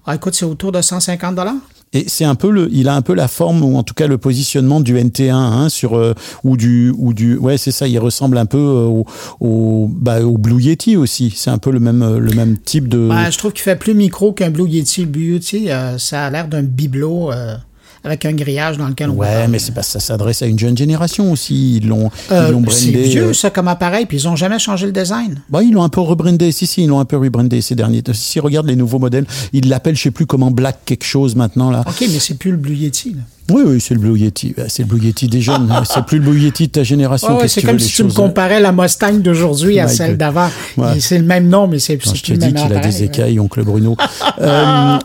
Ah, écoute, c'est autour de 150 dollars. Et c'est un peu le, il a un peu la forme ou en tout cas le positionnement du NT1 hein, sur euh, ou du ou du, ouais c'est ça, il ressemble un peu euh, au au, bah, au Blue Yeti aussi. C'est un peu le même le même type de. Ben, je trouve qu'il fait plus micro qu'un Blue Yeti. Le Blue Yeti, euh, ça a l'air d'un bibelot euh, avec un grillage dans lequel on Ouais, mais c'est parce que ça s'adresse à une jeune génération aussi. Ils l'ont Euh, l'ont c'est brandé. vieux, ça, comme appareil, puis ils ont jamais changé le design. Bah, ils l'ont un peu rebrandé. Si, si, ils l'ont un peu rebrandé ces derniers temps. Si, regarde les nouveaux modèles, ils l'appellent, je sais plus comment, Black quelque chose maintenant, là. OK, mais c'est plus le Blue Yeti. là. Oui, oui, c'est le Blue Yeti. Bah, C'est le Blue Yeti des jeunes. c'est plus le Blue Yeti de ta génération. C'est comme si tu me hein? comparais la Mustang d'aujourd'hui à celle d'avant. Ouais. C'est le même nom, mais c'est Quand c'est je te plus dis qu'il a des ouais. écailles, oncle Bruno. Euh,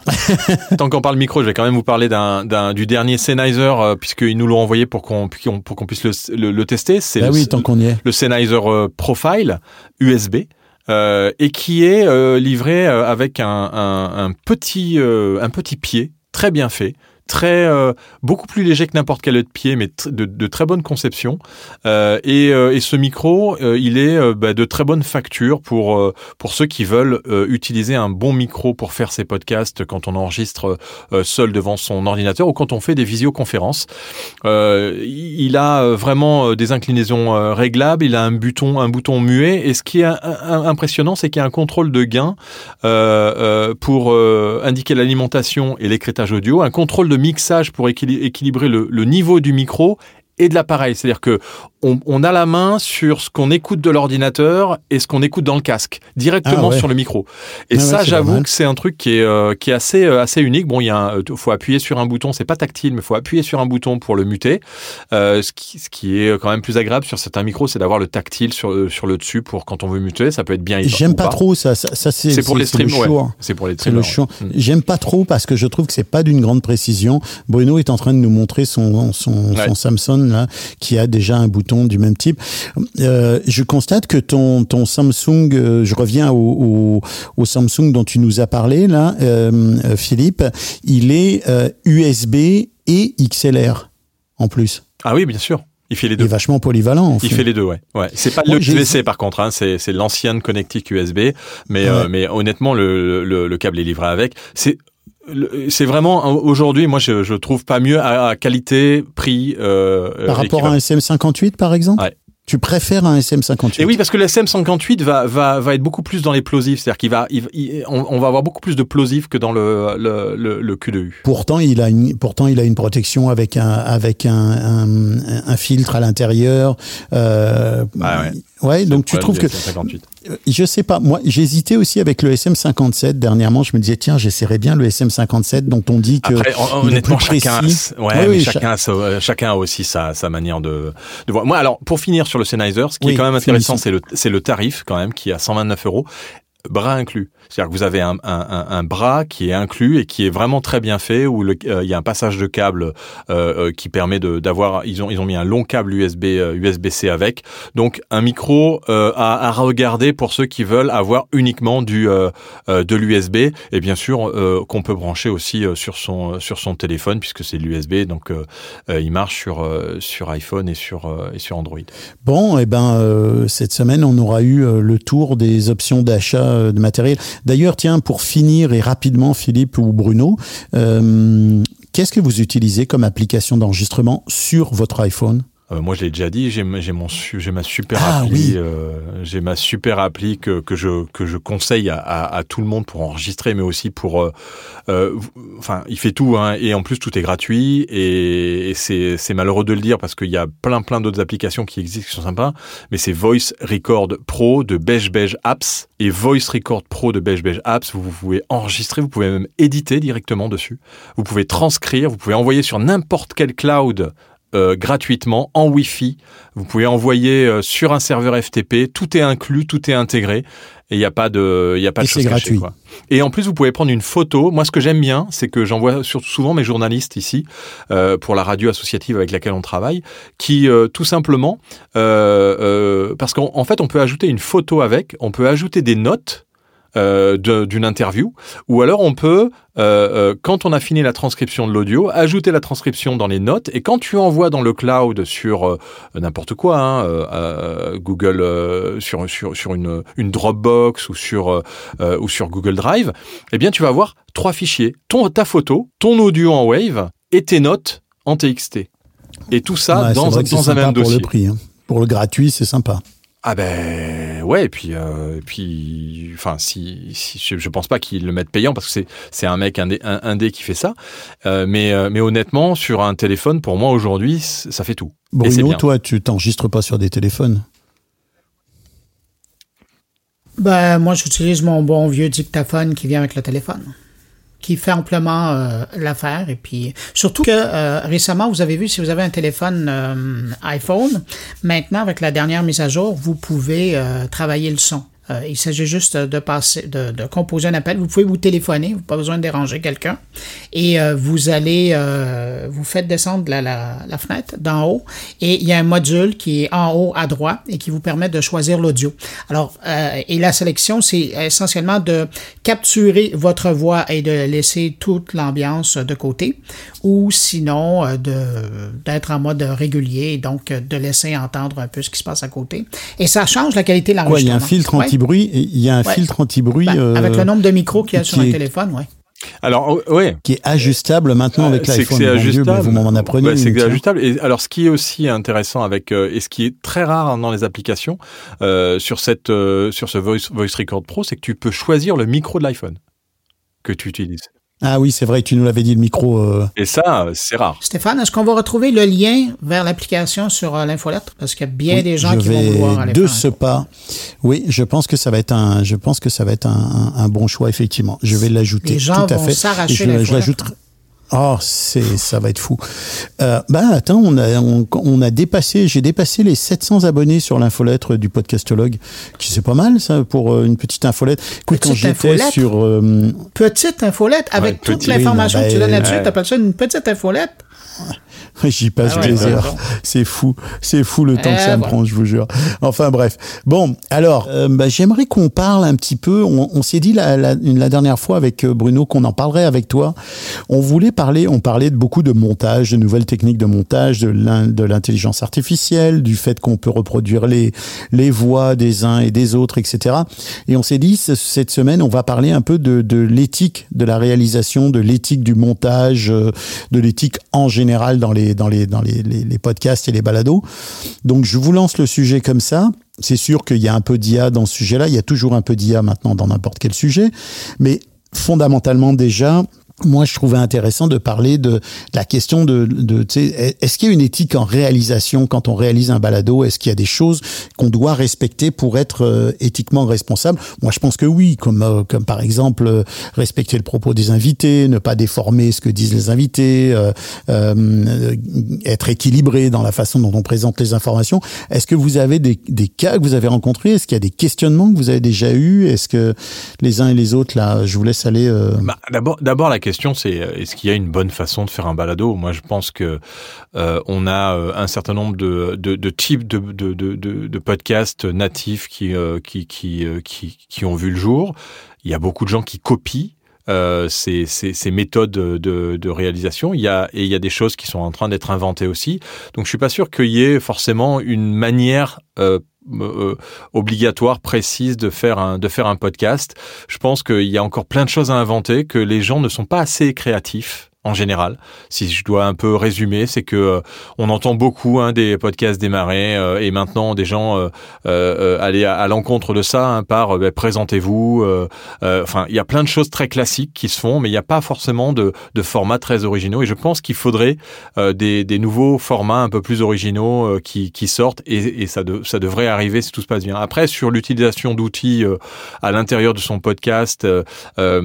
Tant qu'on parle micro, je vais quand même vous parler du dernier Sennheiser, euh, puisqu'ils nous l'ont envoyé pour qu'on, puisse le, le- le tester. C'est bah le, oui, tant qu'on y est. le Sennheiser euh, Profile USB. euh, et qui est euh, livré euh, avec un, un- un petit, euh, un petit pied très bien fait, très euh, beaucoup plus léger que n'importe quel autre pied, mais de, de très bonne conception. Euh, et, euh, et ce micro, euh, il est euh, bah, de très bonne facture pour euh, pour ceux qui veulent utiliser un bon micro pour faire ses podcasts quand on enregistre seul devant son ordinateur ou quand on fait des visioconférences. Il a vraiment des inclinaisons réglables, il a un bouton, un bouton muet, et ce qui est impressionnant, c'est qu'il y a un contrôle de gain pour indiquer l'alimentation et l'écrétage audio, un contrôle de mixage pour équili- équilibrer le niveau du micro et de l'appareil. C'est-à-dire que on, on a la main sur ce qu'on écoute de l'ordinateur et ce qu'on écoute dans le casque, directement Ah ouais. sur le micro. Et Ah ça, c'est j'avoue que c'est un truc qui est, euh, qui est assez, euh, assez unique. Bon, il y a un, euh, faut appuyer sur un bouton, c'est pas tactile, mais faut appuyer sur un bouton pour le muter. Euh, ce, qui, ce qui est quand même plus agréable sur certains micros, c'est d'avoir le tactile sur, sur le dessus pour quand on veut muter. Ça peut être bien. J'aime pas trop ça. Ça, ça, c'est C'est pour les c'est le streams, ouais. choix. C'est pour les C'est le streamers. ouais. Mm. J'aime pas trop parce que je trouve que c'est pas d'une grande précision. Bruno est en train de nous montrer son, son Samsung là, qui a déjà un bouton du même type. Euh, je constate que ton, ton Samsung, euh, je reviens au, au, au Samsung dont tu nous as parlé là, euh, Philippe, il est USB et XLR en plus. Ah oui, bien sûr. Il fait les Il deux. est vachement polyvalent. En Il fait. fait les deux, ouais. ouais. C'est pas le USB-C par contre, hein. c'est c'est l'ancienne connectique USB, mais Ouais. euh, mais honnêtement le, le le câble est livré avec. C'est c'est vraiment aujourd'hui, moi je, je trouve pas mieux à, à qualité prix euh, Par rapport à un SM58 par exemple. Ouais. Tu préfères un SM58 Et oui, parce que le SM58 va, va, va être beaucoup plus dans les plosifs. C'est-à-dire qu'il va, il- il- on, on va avoir beaucoup plus de plosifs que dans le, le, le, le Q2U. Pourtant, il a une, pourtant, il a une protection avec un, avec un, un, un filtre à l'intérieur. Euh, Ah ouais. Ouais, donc tu trouves que, SM58. je sais pas, moi, j'hésitais aussi avec le SM57 dernièrement. Je me disais, tiens, j'essaierais bien le SM57 dont on dit que. Après, honnêtement, plus chacun, a, ouais, Oui, mais oui, chacun, a sa- euh, chacun a aussi sa, sa manière de, de voir. Moi, alors, pour finir sur le Sennheiser, ce qui Oui, est quand même intéressant, c'est le, c'est le tarif quand même, qui est à 129 euros. Bras inclus. C'est-à-dire que vous avez un, un, un, bras qui est inclus et qui est vraiment très bien fait, où le- euh, il y a un passage de câble euh, euh, qui permet d'avoir. Ils ont, ils ont mis un long câble USB euh, USB-C avec. Donc un micro euh, à, à regarder pour ceux qui veulent avoir uniquement du euh, euh, de l'USB et bien sûr euh, qu'on peut brancher aussi euh, sur son sur son téléphone puisque c'est de l'USB donc euh, euh, il marche sur euh, sur iPhone et sur euh, et sur Android. Bon, et ben euh, cette semaine, on aura eu euh, le tour des options d'achat euh, de matériel. D'ailleurs, tiens, pour finir et rapidement, Philippe ou Bruno, euh, qu'est-ce que vous utilisez comme application d'enregistrement sur votre iPhone? Euh, moi, je l'ai déjà dit, j'ai mon j'ai ma super Ah, appli, oui. euh, j'ai ma super appli que, que je que je conseille à, à, à tout le monde pour enregistrer, mais aussi pour, euh, euh, enfin, il fait tout, hein, et en plus tout est gratuit et, et c'est c'est malheureux de le dire parce qu'il y a plein plein d'autres applications qui existent qui sont sympas, mais c'est Voice Record Pro de Beige Beige Apps et Voice Record Pro de Beige Beige Apps, vous, vous pouvez enregistrer, vous pouvez même éditer directement dessus, vous pouvez transcrire, vous pouvez envoyer sur n'importe quel cloud euh, gratuitement en Wi-Fi. Vous pouvez envoyer euh, sur un serveur FTP. Tout est inclus, tout est intégré. Et il n'y a pas de, il y a pas Et de choses gratuit. quoi. Et en plus, vous pouvez prendre une photo. Moi, ce que j'aime bien, c'est que j'envoie souvent mes journalistes ici euh, pour la radio associative avec laquelle on travaille, qui tout simplement, parce qu'en en fait, on peut ajouter une photo avec, on peut ajouter des notes. Euh, d'une interview, ou alors on peut, euh, euh, quand on a fini la transcription de l'audio, ajouter la transcription dans les notes, et quand tu envoies dans le cloud sur euh, n'importe quoi, hein, Google, sur, sur, sur une, une Dropbox ou sur, ou sur Google Drive, eh bien tu vas avoir trois fichiers, ton, ta photo, ton audio en Wave et tes notes en TXT. Et tout ça Ouais, dans, un même pour dossier. le prix. hein. Pour le gratuit, c'est sympa. Ah ben ouais et puis euh, et puis enfin si, si je, je pense pas qu'ils le mettent payant parce que c'est c'est un mec indé, un, indé qui fait ça Euh, mais euh, mais honnêtement sur un téléphone pour moi aujourd'hui ça fait tout Bruno, bien. toi, tu t'enregistres pas sur des téléphones? Ben, moi, j'utilise mon bon vieux dictaphone qui vient avec le téléphone. Qui fait amplement euh, l'affaire. Et puis, surtout que euh, récemment, vous avez vu, si vous avez un téléphone euh, iPhone, maintenant, avec la dernière mise à jour, vous pouvez travailler le son. Euh, il s'agit juste de passer, de, de, composer un appel. Vous pouvez vous téléphoner, vous n'avez pas besoin de déranger quelqu'un. Et euh, vous allez, euh, vous faites descendre la, la, la fenêtre d'en haut. Et il y a un module qui est en haut à droite et qui vous permet de choisir l'audio. Alors, euh, et la sélection, c'est essentiellement de capturer votre voix et de laisser toute l'ambiance de côté. Ou sinon, euh, de d'être en mode régulier et donc euh, de laisser entendre un peu ce qui se passe à côté. Et ça change la qualité de Quoi, il y a l'enregistrement. un filtre Ouais. Anti-bruit, et il y a un Ouais. filtre anti-bruit euh, avec le nombre de micros qu'il y a sur un est- téléphone, ouais. Alors, oh, ouais. qui est ajustable maintenant avec Euh, c'est que l'iPhone. c'est Dieu, ajustable. mais vous m'en apprenez. Ouais, c'est ajustable. Et alors, ce qui est aussi intéressant avec euh, et ce qui est très rare dans les applications euh, sur cette euh, sur ce Voice, Voice Record Pro, c'est que tu peux choisir le micro de l'iPhone que tu utilises. Ah oui, c'est vrai, tu nous l'avais dit, le micro. euh, Et ça, c'est rare. Stéphane, est-ce qu'on va retrouver le lien vers l'application sur euh, l'infolettre? Parce qu'il y a bien oui, des gens qui vont vouloir aller de ce pas. Oui, je pense que ça va être un, je pense que ça va être un, un, un bon choix effectivement. Je vais l'ajouter. Les gens tout à vont fait. s'arracher je, je l'infolettre. Oh, c'est, ça va être fou. Euh, bah attends, on a, on, on a dépassé, j'ai dépassé les 700 abonnés sur l'infolettre du podcastologue, qui c'est pas mal ça pour euh, une petite infolettre. Écoute, quand Petite j'étais infolettre? sur, euh, Petite infolette avec Ouais, toute l'information oui, que tu ben, donnes là-dessus. ouais. T'appelles ça une petite infolette? J'y passe Ah ouais, des heures. C'est fou. C'est fou le temps Eh, que ça me voilà. prend, je vous jure. Enfin bref. Bon, alors, euh, bah, j'aimerais qu'on parle un petit peu. On, on s'est dit la, la, une- la dernière fois avec euh, Bruno qu'on en parlerait avec toi. On voulait parler, on parlait de beaucoup de montage, de nouvelles techniques de montage, de l'in- de l'intelligence artificielle, du fait qu'on peut reproduire les, les voix des uns et des autres, etc. Et on s'est dit, ce- cette semaine, on va parler un peu de, de l'éthique de la réalisation, de l'éthique du montage, euh, de l'éthique en général dans les, dans les, dans les, les, les podcasts et les balados. Donc, je vous lance le sujet comme ça. C'est sûr qu'il y a un peu d'IA dans ce sujet-là. Il y a toujours un peu d'IA maintenant dans n'importe quel sujet. Mais fondamentalement, déjà, moi, je trouvais intéressant de parler de la question de, de est-ce qu'il y a une éthique en réalisation quand on réalise un balado? Est-ce qu'il y a des choses qu'on doit respecter pour être euh, éthiquement responsable? Moi, je pense que oui, comme euh, comme par exemple euh, respecter le propos des invités, ne pas déformer ce que disent les invités, être équilibré dans la façon dont on présente les informations. Est-ce que vous avez des, des cas que vous avez rencontrés? Est-ce qu'il y a des questionnements que vous avez déjà eus? Est-ce que les uns et les autres, là, je vous laisse aller. Bah, d'abord la question c'est euh, est-ce qu'il y a une bonne façon de faire un balado? Moi, je pense que euh, on a euh, un certain nombre de, de, de types de, de, podcasts natifs qui, euh, qui, qui, euh, qui, qui ont vu le jour. Il y a beaucoup de gens qui copient. Euh, ces, ces, ces méthodes de, de réalisation. Il y a et il y a des choses qui sont en train d'être inventées aussi. Donc je suis pas sûr qu'il y ait forcément une manière euh, euh, obligatoire, précise de faire un de faire un podcast. Je pense qu'il y a encore plein de choses à inventer, que les gens ne sont pas assez créatifs en général. Si je dois un peu résumer, c'est que euh, on entend beaucoup hein, des podcasts démarrer euh, et maintenant des gens euh, euh, aller à, l'encontre de ça hein, par euh, ben, présentez-vous. euh, euh, enfin, il y a plein de choses très classiques qui se font, mais il n'y a pas forcément de, de formats très originaux. Et je pense qu'il faudrait euh, des, des nouveaux formats un peu plus originaux euh, qui, qui sortent et, et ça, de, ça devrait arriver si tout se passe bien. Après, sur l'utilisation d'outils euh, à l'intérieur de son podcast, euh, euh,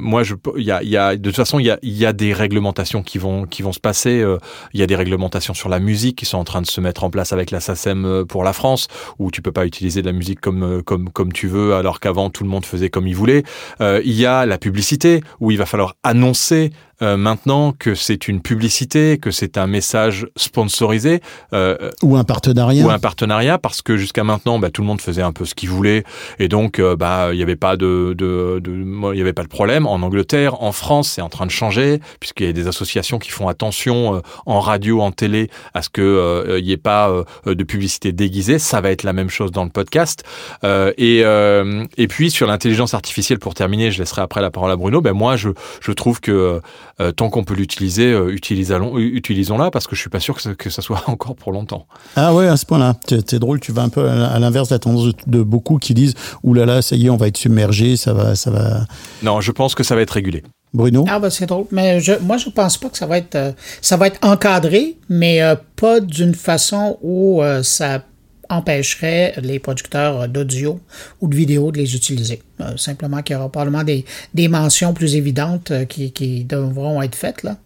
moi, il y a, y a, de toute façon, il y a, y a des réglementations qui vont, qui vont se passer. Euh, il y a des réglementations sur la musique qui sont en train de se mettre en place avec la SACEM euh, pour la France, où tu peux pas utiliser de la musique comme, euh, comme, comme tu veux, alors qu'avant tout le monde faisait comme il voulait. Il y a la publicité, où il va falloir annoncer euh, maintenant que c'est une publicité, que c'est un message sponsorisé euh, ou un partenariat ou un partenariat, parce que jusqu'à maintenant, bah, tout le monde faisait un peu ce qu'il voulait, et donc euh, bah il n'y avait pas de, de, de il y avait pas de problème. En Angleterre, en France, c'est en train de changer, puisqu'il y a des associations qui font attention euh, en radio, en télé, à ce que euh, il n'y ait pas euh, de publicité déguisée. Ça va être la même chose dans le podcast. Euh, et euh, et puis sur l'intelligence artificielle, pour terminer, je laisserai après la parole à Bruno. Ben moi, je je trouve que euh, tant qu'on peut l'utiliser, euh, utilisons, utilisons-la parce que je suis pas sûr que ça, que ça soit encore pour longtemps. Ah ouais, à ce point-là. C'est drôle, tu vas un peu à l'inverse de la tendance de, beaucoup qui disent Ouh là là, ça y est, on va être submergé, ça va, ça va. Non, je pense que ça va être régulé. Bruno? Ah ben c'est drôle, mais je, moi je pense pas que ça va être euh, ça va être encadré, mais euh, pas d'une façon où euh, ça empêcherait les producteurs d'audio ou de vidéo de les utiliser. Euh, simplement qu'il y aura probablement des, des mentions plus évidentes euh, qui, qui, devront être faites, là.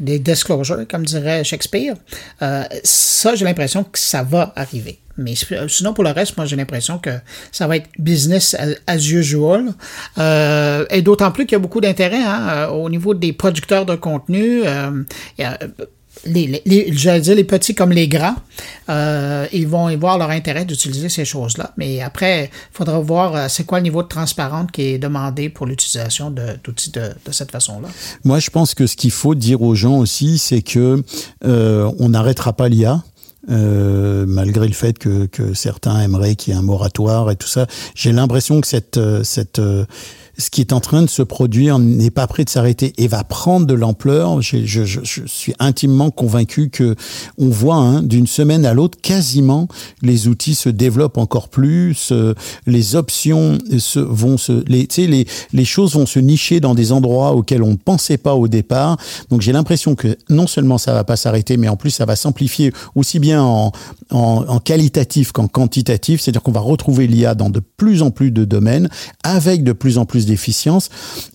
des disclosures, comme dirait Shakespeare. Euh, ça, j'ai l'impression que ça va arriver. Mais sinon, pour le reste, moi, j'ai l'impression que ça va être business as usual. Et d'autant plus qu'il y a beaucoup d'intérêt hein, au niveau des producteurs de contenu. Les, j'allais dire les petits comme les grands, euh, ils vont y voir leur intérêt d'utiliser ces choses-là. Mais après, il faudra voir euh, c'est quoi le niveau de transparence qui est demandé pour l'utilisation d'outils de, de, cette façon-là. Moi, je pense que ce qu'il faut dire aux gens aussi, c'est que euh, on n'arrêtera pas l'IA. Malgré le fait que, que certains aimeraient qu'il y ait un moratoire et tout ça, j'ai l'impression que cette, cette ce qui est en train de se produire n'est pas prêt de s'arrêter et va prendre de l'ampleur. Je, suis intimement convaincu que on voit hein, d'une semaine à l'autre quasiment les outils se développent encore plus, les options vont se, les, choses vont se nicher dans des endroits auxquels on ne pensait pas au départ. Donc j'ai l'impression que non seulement ça va pas s'arrêter, mais en plus ça va s'amplifier aussi bien en, en, en qualitatif qu'en quantitatif. C'est-à-dire qu'on va retrouver l'IA dans de plus en plus de domaines avec de plus en plus d'efficience.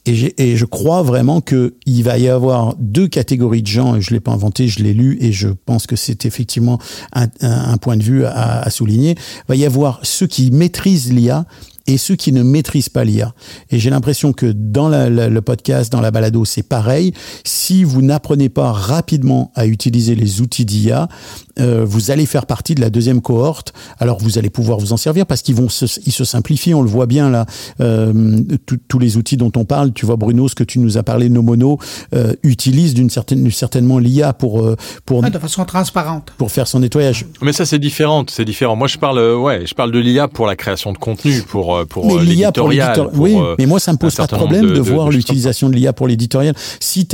Et, je crois vraiment qu'il va y avoir deux catégories de gens, et je l'ai pas inventé, je l'ai lu, et je pense que c'est effectivement un, point de vue à, souligner. Il va y avoir ceux qui maîtrisent l'IA et ceux qui ne maîtrisent pas l'IA. Et j'ai l'impression que dans le podcast, dans la balado, c'est pareil. Si vous n'apprenez pas rapidement à utiliser les outils d'IA, euh, vous allez faire partie de la deuxième cohorte. Alors vous allez pouvoir vous en servir parce qu'ils vont se, ils se simplifient. On le voit bien là. Euh, tous les outils dont on parle, tu vois Bruno, ce que tu nous as parlé, Nomono euh, utilise d'une certaine, certainement l'IA pour euh, pour ouais, de façon transparente pour faire son nettoyage. Mais ça c'est différent, c'est différent. Moi je parle, euh, ouais, je parle de l'IA pour la création de contenu, pour euh, pour l'éditorial. Oui, mais moi ça me pose pas de problème de, de, voir l'utilisation de l'IA pour l'éditorial. Si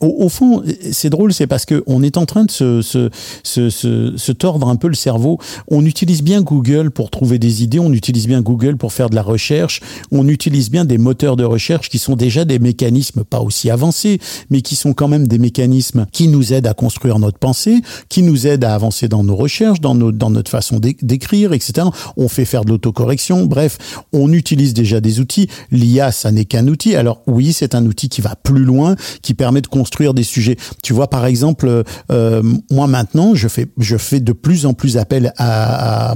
au, au, fond, c'est drôle, c'est parce que on est en train de se, se, se, se, tordre un peu le cerveau. On utilise bien Google pour trouver des idées, on utilise bien Google pour faire de la recherche, on utilise bien des moteurs de recherche qui sont déjà des mécanismes pas aussi avancés, mais qui sont quand même des mécanismes qui nous aident à construire notre pensée, qui nous aident à avancer dans nos recherches, dans notre façon d'écrire, etc. On fait faire de l'autocorrection, bref, on utilise déjà des outils. L'IA, ça n'est qu'un outil. Alors oui, c'est un outil qui va plus loin, qui permet de construire des sujets. Tu vois, par exemple, euh, moi maintenant, je fais, je fais de plus en plus appel à,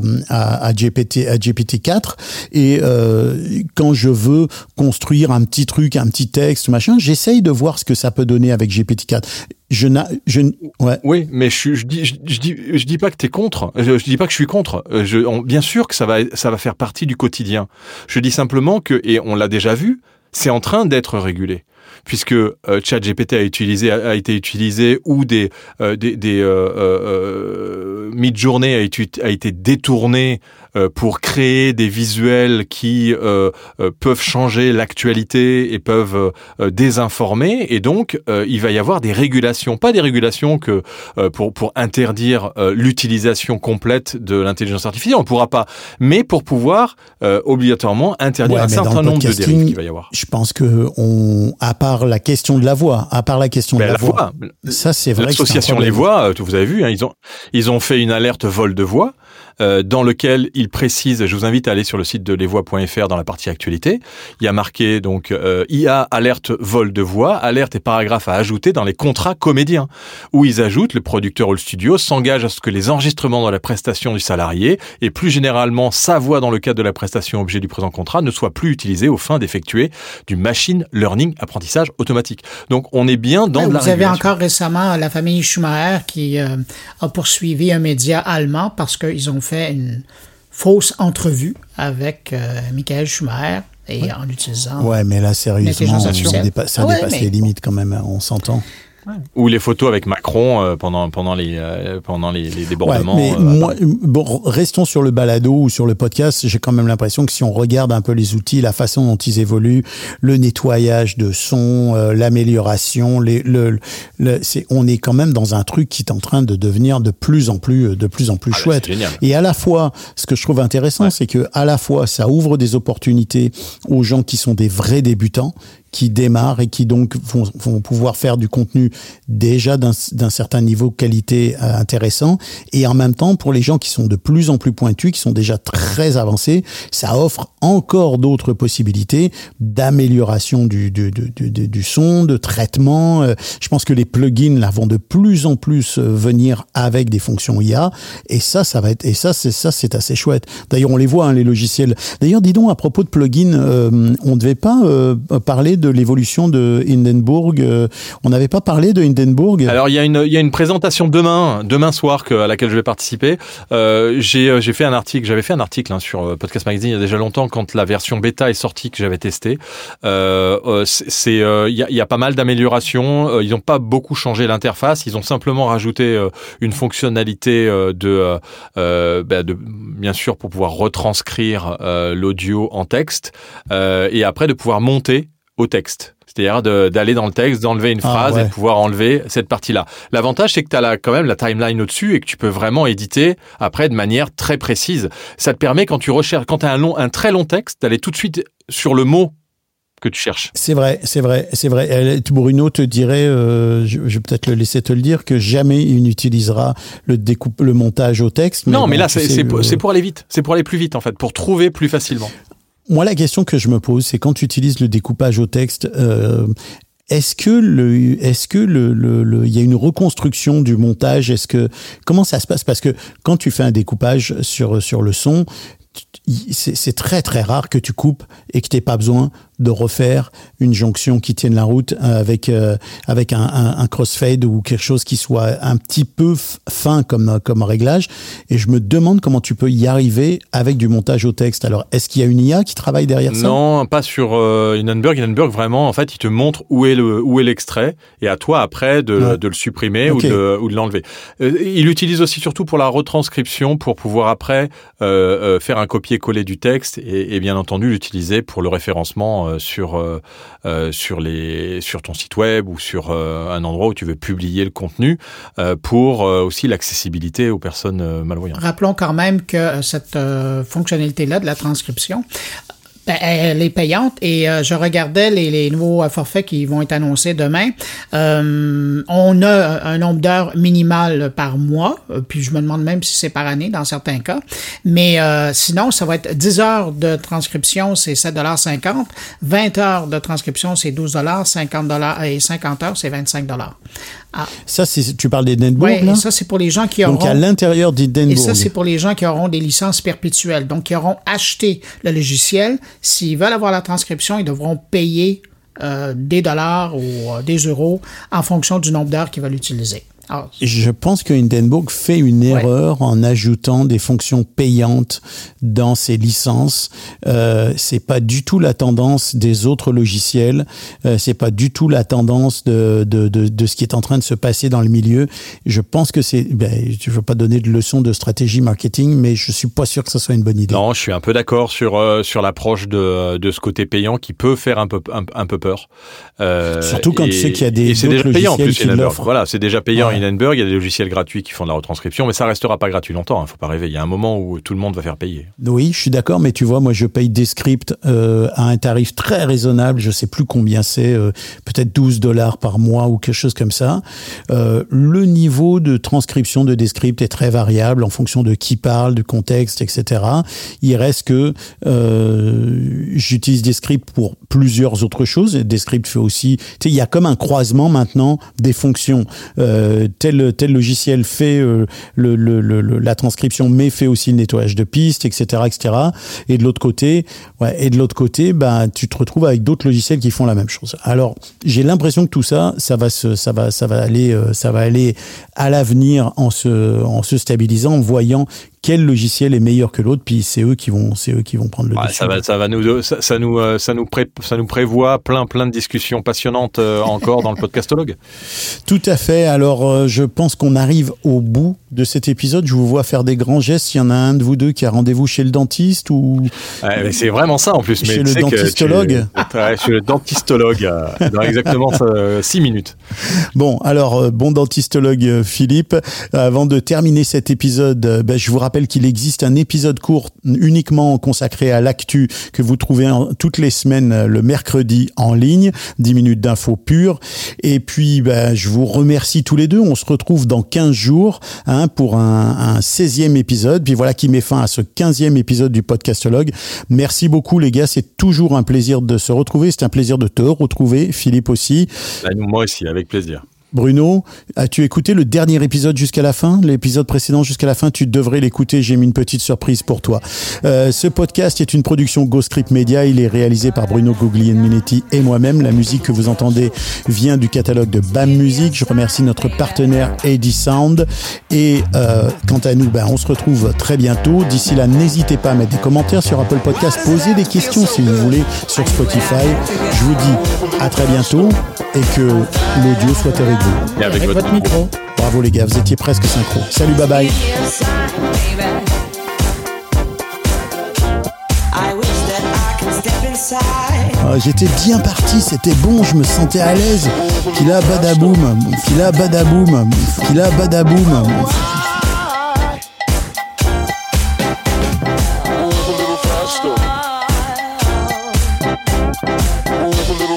GPT, à GPT 4 et euh, quand je veux construire un petit truc, un petit texte, machin, j'essaye de voir ce que ça peut donner avec GPT 4 je n'ai je ouais. oui mais je, je dis je, je, dis je dis pas que tu es contre. Je, je, dis pas que je suis contre. Je on, bien sûr que ça va ça va faire partie du quotidien. Je dis simplement que et on l'a déjà vu c'est en train d'être régulé puisque euh, ChatGPT a utilisé a, été utilisé ou des euh, des euh, euh, mid-journée a été a été détourné euh, pour créer des visuels qui euh, euh, peuvent changer l'actualité et peuvent euh, désinformer. Et donc euh, il va y avoir des régulations. Pas des régulations que euh, pour pour interdire euh, l'utilisation complète de l'intelligence artificielle. On pourra pas. Mais pour pouvoir euh, obligatoirement interdire ouais, un certain nombre de dérives qu'il va y avoir. je pense que on à part la question de la voix à part la question ben de la, la voix, voix ça c'est vrai l'association les voix vous avez vu hein, ils ont ils ont fait une alerte vol de voix euh, dans lequel il précise, je vous invite à aller sur le site de lesvoix.fr dans la partie actualité, il y a marqué donc euh, IA alerte vol de voix, alerte et paragraphe à ajouter dans les contrats comédiens, où ils ajoutent le producteur ou le studio s'engage à ce que les enregistrements dans la prestation du salarié et plus généralement sa voix dans le cadre de la prestation objet du présent contrat ne soient plus utilisés aux fins d'effectuer du machine learning apprentissage automatique. Donc on est bien dans ouais, de la Vous avez encore récemment la famille Schumacher qui euh, a poursuivi un média allemand parce qu'ils ont fait une fausse entrevue avec euh, Michael Schumacher et ouais. en utilisant. Ouais, mais là, sérieusement, ça dépasse, ça ouais, dépasse mais... les limites quand même, on s'entend. Ouais. Ou les photos avec Macron euh, pendant pendant les euh, pendant les, les débordements. Ouais, mais euh, moi, bon, restons sur le balado ou sur le podcast. J'ai quand même l'impression que si on regarde un peu les outils, la façon dont ils évoluent, le nettoyage de son, euh, l'amélioration, les, le, le c'est, on est quand même dans un truc qui est en train de devenir de plus en plus de plus en plus ah, chouette. Et à la fois, ce que je trouve intéressant, ouais. c'est que à la fois ça ouvre des opportunités aux gens qui sont des vrais débutants qui démarrent et qui donc vont, vont pouvoir faire du contenu déjà d'un certain niveau qualité euh, intéressant. Et en même temps, pour les gens qui sont de plus en plus pointus, qui sont déjà très avancés, ça offre encore d'autres possibilités d'amélioration du, du, du, du, du son, de traitement. Euh, Je pense que les plugins là vont de plus en plus euh, venir avec des fonctions IA. Et ça, ça va être et ça, c'est ça, c'est assez chouette. D'ailleurs, on les voit hein, les logiciels. D'ailleurs, dis donc à propos de plugins, euh, on ne devait pas euh, parler de l'évolution de Hindenburg. euh, on n'avait pas parlé de Hindenburg. Alors il y a une il y a une présentation demain demain soir à laquelle je vais participer. Euh, j'ai euh, j'ai fait un article j'avais fait un article hein, sur Podcast Magazine il y a déjà longtemps quand la version bêta est sortie que j'avais testé. C'est il y a pas mal d'améliorations. Ils n'ont pas beaucoup changé l'interface. Ils ont simplement rajouté une fonctionnalité de bah, de bien sûr pour pouvoir retranscrire l'audio en texte et après de pouvoir monter au texte. C'est-à-dire d'aller dans le texte, d'enlever une Ah, phrase ouais. et de pouvoir enlever cette partie-là. L'avantage, c'est que tu as quand même la timeline au-dessus et que tu peux vraiment éditer après de manière très précise. Ça te permet, quand tu recherches, quand tu as un, long, un très long texte, d'aller tout de suite sur le mot que tu cherches. C'est vrai, c'est vrai, c'est vrai. Elle- Bruno te dirait, euh, je, je vais peut-être le laisser te le dire, que jamais il n'utilisera le découpe, le montage au texte. non, mais là, pour, euh, c'est pour aller vite. C'est pour aller plus vite, en fait, pour trouver plus facilement. Moi, la question que je me pose, c'est quand tu utilises le découpage au texte, euh, est-ce que le, est-ce que le, le, le- il y a une reconstruction du montage? Est-ce que comment ça se passe? Parce que quand tu fais un découpage sur sur le son, c'est très très rare que tu coupes et que tu pas besoin de refaire une jonction qui tienne la route euh, avec euh, avec un, un, un crossfade ou quelque chose qui soit un petit peu fin comme comme réglage. Et je me demande comment tu peux y arriver avec du montage au texte. Alors, est-ce qu'il y a une IA qui travaille derrière ça? Non, pas sur euh, Hindenburg. Hindenburg, vraiment, en fait, il te montre où est le où est l'extrait et à toi après de, Ouais. de le supprimer ou de ou de l'enlever. Euh, il l'utilise aussi surtout pour la retranscription, pour pouvoir après faire un copier-coller du texte et, et bien entendu l'utiliser pour le référencement euh, sur euh, euh, sur les sur ton site web ou sur un endroit où tu veux publier le contenu pour aussi l'accessibilité aux personnes malvoyantes. Rappelons quand même que cette euh, fonctionnalité-là de la transcription, elle est payante et euh, je regardais les, nouveaux euh, forfaits qui vont être annoncés demain. Euh, on a un nombre d'heures minimal par mois, euh, puis je me demande même si c'est par année dans certains cas. Mais euh, sinon, ça va être 10 heures de transcription, c'est 7,50 20 heures de transcription, c'est 12 50 et 50 heures, c'est 25 ah, Ça, c'est, tu parles d'Edenbourg, ouais, là? ça, c'est pour les gens qui auront... Donc, à l'intérieur d'Edenbourg. Et ça, c'est pour les gens qui auront des licences perpétuelles. Donc, qui auront acheté le logiciel. S'ils veulent avoir la transcription, ils devront payer euh, des dollars ou euh, des euros en fonction du nombre d'heures qu'ils veulent utiliser. Alors, Je pense que Hindenburg fait une erreur en ajoutant des fonctions payantes dans ses licences. Euh, c'est pas du tout la tendance des autres logiciels. Euh, c'est pas du tout la tendance de, de, de, de ce qui est en train de se passer dans le milieu. Je pense que c'est. Ben, je veux pas donner de leçons de stratégie marketing, mais je suis pas sûr que ce soit une bonne idée. Non, je suis un peu d'accord sur euh, sur l'approche de, de ce côté payant qui peut faire un peu un, un peu peur. Euh, Surtout quand et- tu sais qu'il y a des et c'est déjà payant en logiciels plus qui l'offrent. Voilà, c'est déjà payant Ouais. Hindenburg. Il y a des logiciels gratuits qui font de la retranscription, mais ça restera pas gratuit longtemps. Il faut pas rêver. Il y a un moment où tout le monde va faire payer. Oui, je suis d'accord, mais tu vois, moi, je paye des scripts euh, à un tarif très raisonnable. Je sais plus combien c'est, euh, peut-être 12 dollars par mois ou quelque chose comme ça. Euh, le niveau de transcription de des scripts est très variable en fonction de qui parle, du contexte, etc. Il reste que j'utilise des scripts pour plusieurs autres choses. Descript fait aussi, tu sais, il y a comme un croisement maintenant des fonctions. Euh, tel tel logiciel fait euh, la transcription, mais fait aussi le nettoyage de pistes, etc., etc. Et de l'autre côté, et de l'autre côté, ben tu te retrouves avec d'autres logiciels qui font la même chose. Alors j'ai l'impression que tout ça, ça va ça va, ça va aller, euh, ça va aller à l'avenir en se stabilisant, en voyant quel logiciel est meilleur que l'autre, puis c'est eux qui vont, c'est eux qui vont prendre le Ouais, dessus. ça va, ça va nous, ça, ça nous, euh, ça nous pré, ça nous prévoit plein, plein de discussions passionnantes euh, encore dans le podcastologue. Tout à fait. Alors, euh, je pense qu'on arrive au bout de cet épisode, je vous vois faire des grands gestes. Il y en a un de vous deux qui a rendez-vous chez le dentiste ou Ouais, c'est vraiment ça en plus. Chez mais le que dentistologue Ouais, Chez le dentistologue, euh, dans exactement 6 minutes. Bon, alors, euh, bon dentistologue euh, Philippe, euh, avant de terminer cet épisode, euh, ben, je vous rappelle qu'il existe un épisode court uniquement consacré à l'actu que vous trouvez en- toutes les semaines euh, le mercredi en ligne, 10 minutes d'infos pures. Et puis, ben, je vous remercie tous les deux. On se retrouve dans 15 jours hein, pour un, un 16e épisode. Puis voilà qui met fin à ce 15e épisode du podcastologue. Merci beaucoup les gars, c'est toujours un plaisir de se retrouver. C'est un plaisir de te retrouver, Philippe aussi. Bah, moi aussi, avec plaisir. Bruno, as-tu écouté le dernier épisode jusqu'à la fin L'épisode précédent jusqu'à la fin, tu devrais l'écouter. J'ai mis une petite surprise pour toi. Euh, ce podcast est une production Ghost Script Media. Il est réalisé par Bruno Guglielminetti et moi-même. La musique que vous entendez vient du catalogue de BAM Music. Je remercie notre partenaire Eddie Sound. Et euh, quant à nous, ben, on se retrouve très bientôt. D'ici là, n'hésitez pas à mettre des commentaires sur Apple Podcast. Posez des questions si vous voulez sur Spotify. Je vous dis à très bientôt et que l'audio soit avec vous. Et avec, Avec votre micro. Bravo les gars, vous étiez presque synchro. Salut, bye bye. Ah, J'étais bien parti, c'était bon, je me sentais à l'aise. Fila badaboum, fila badaboum, fila badaboum.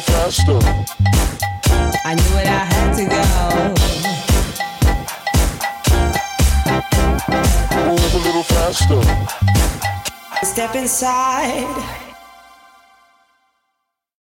Faster. Step inside.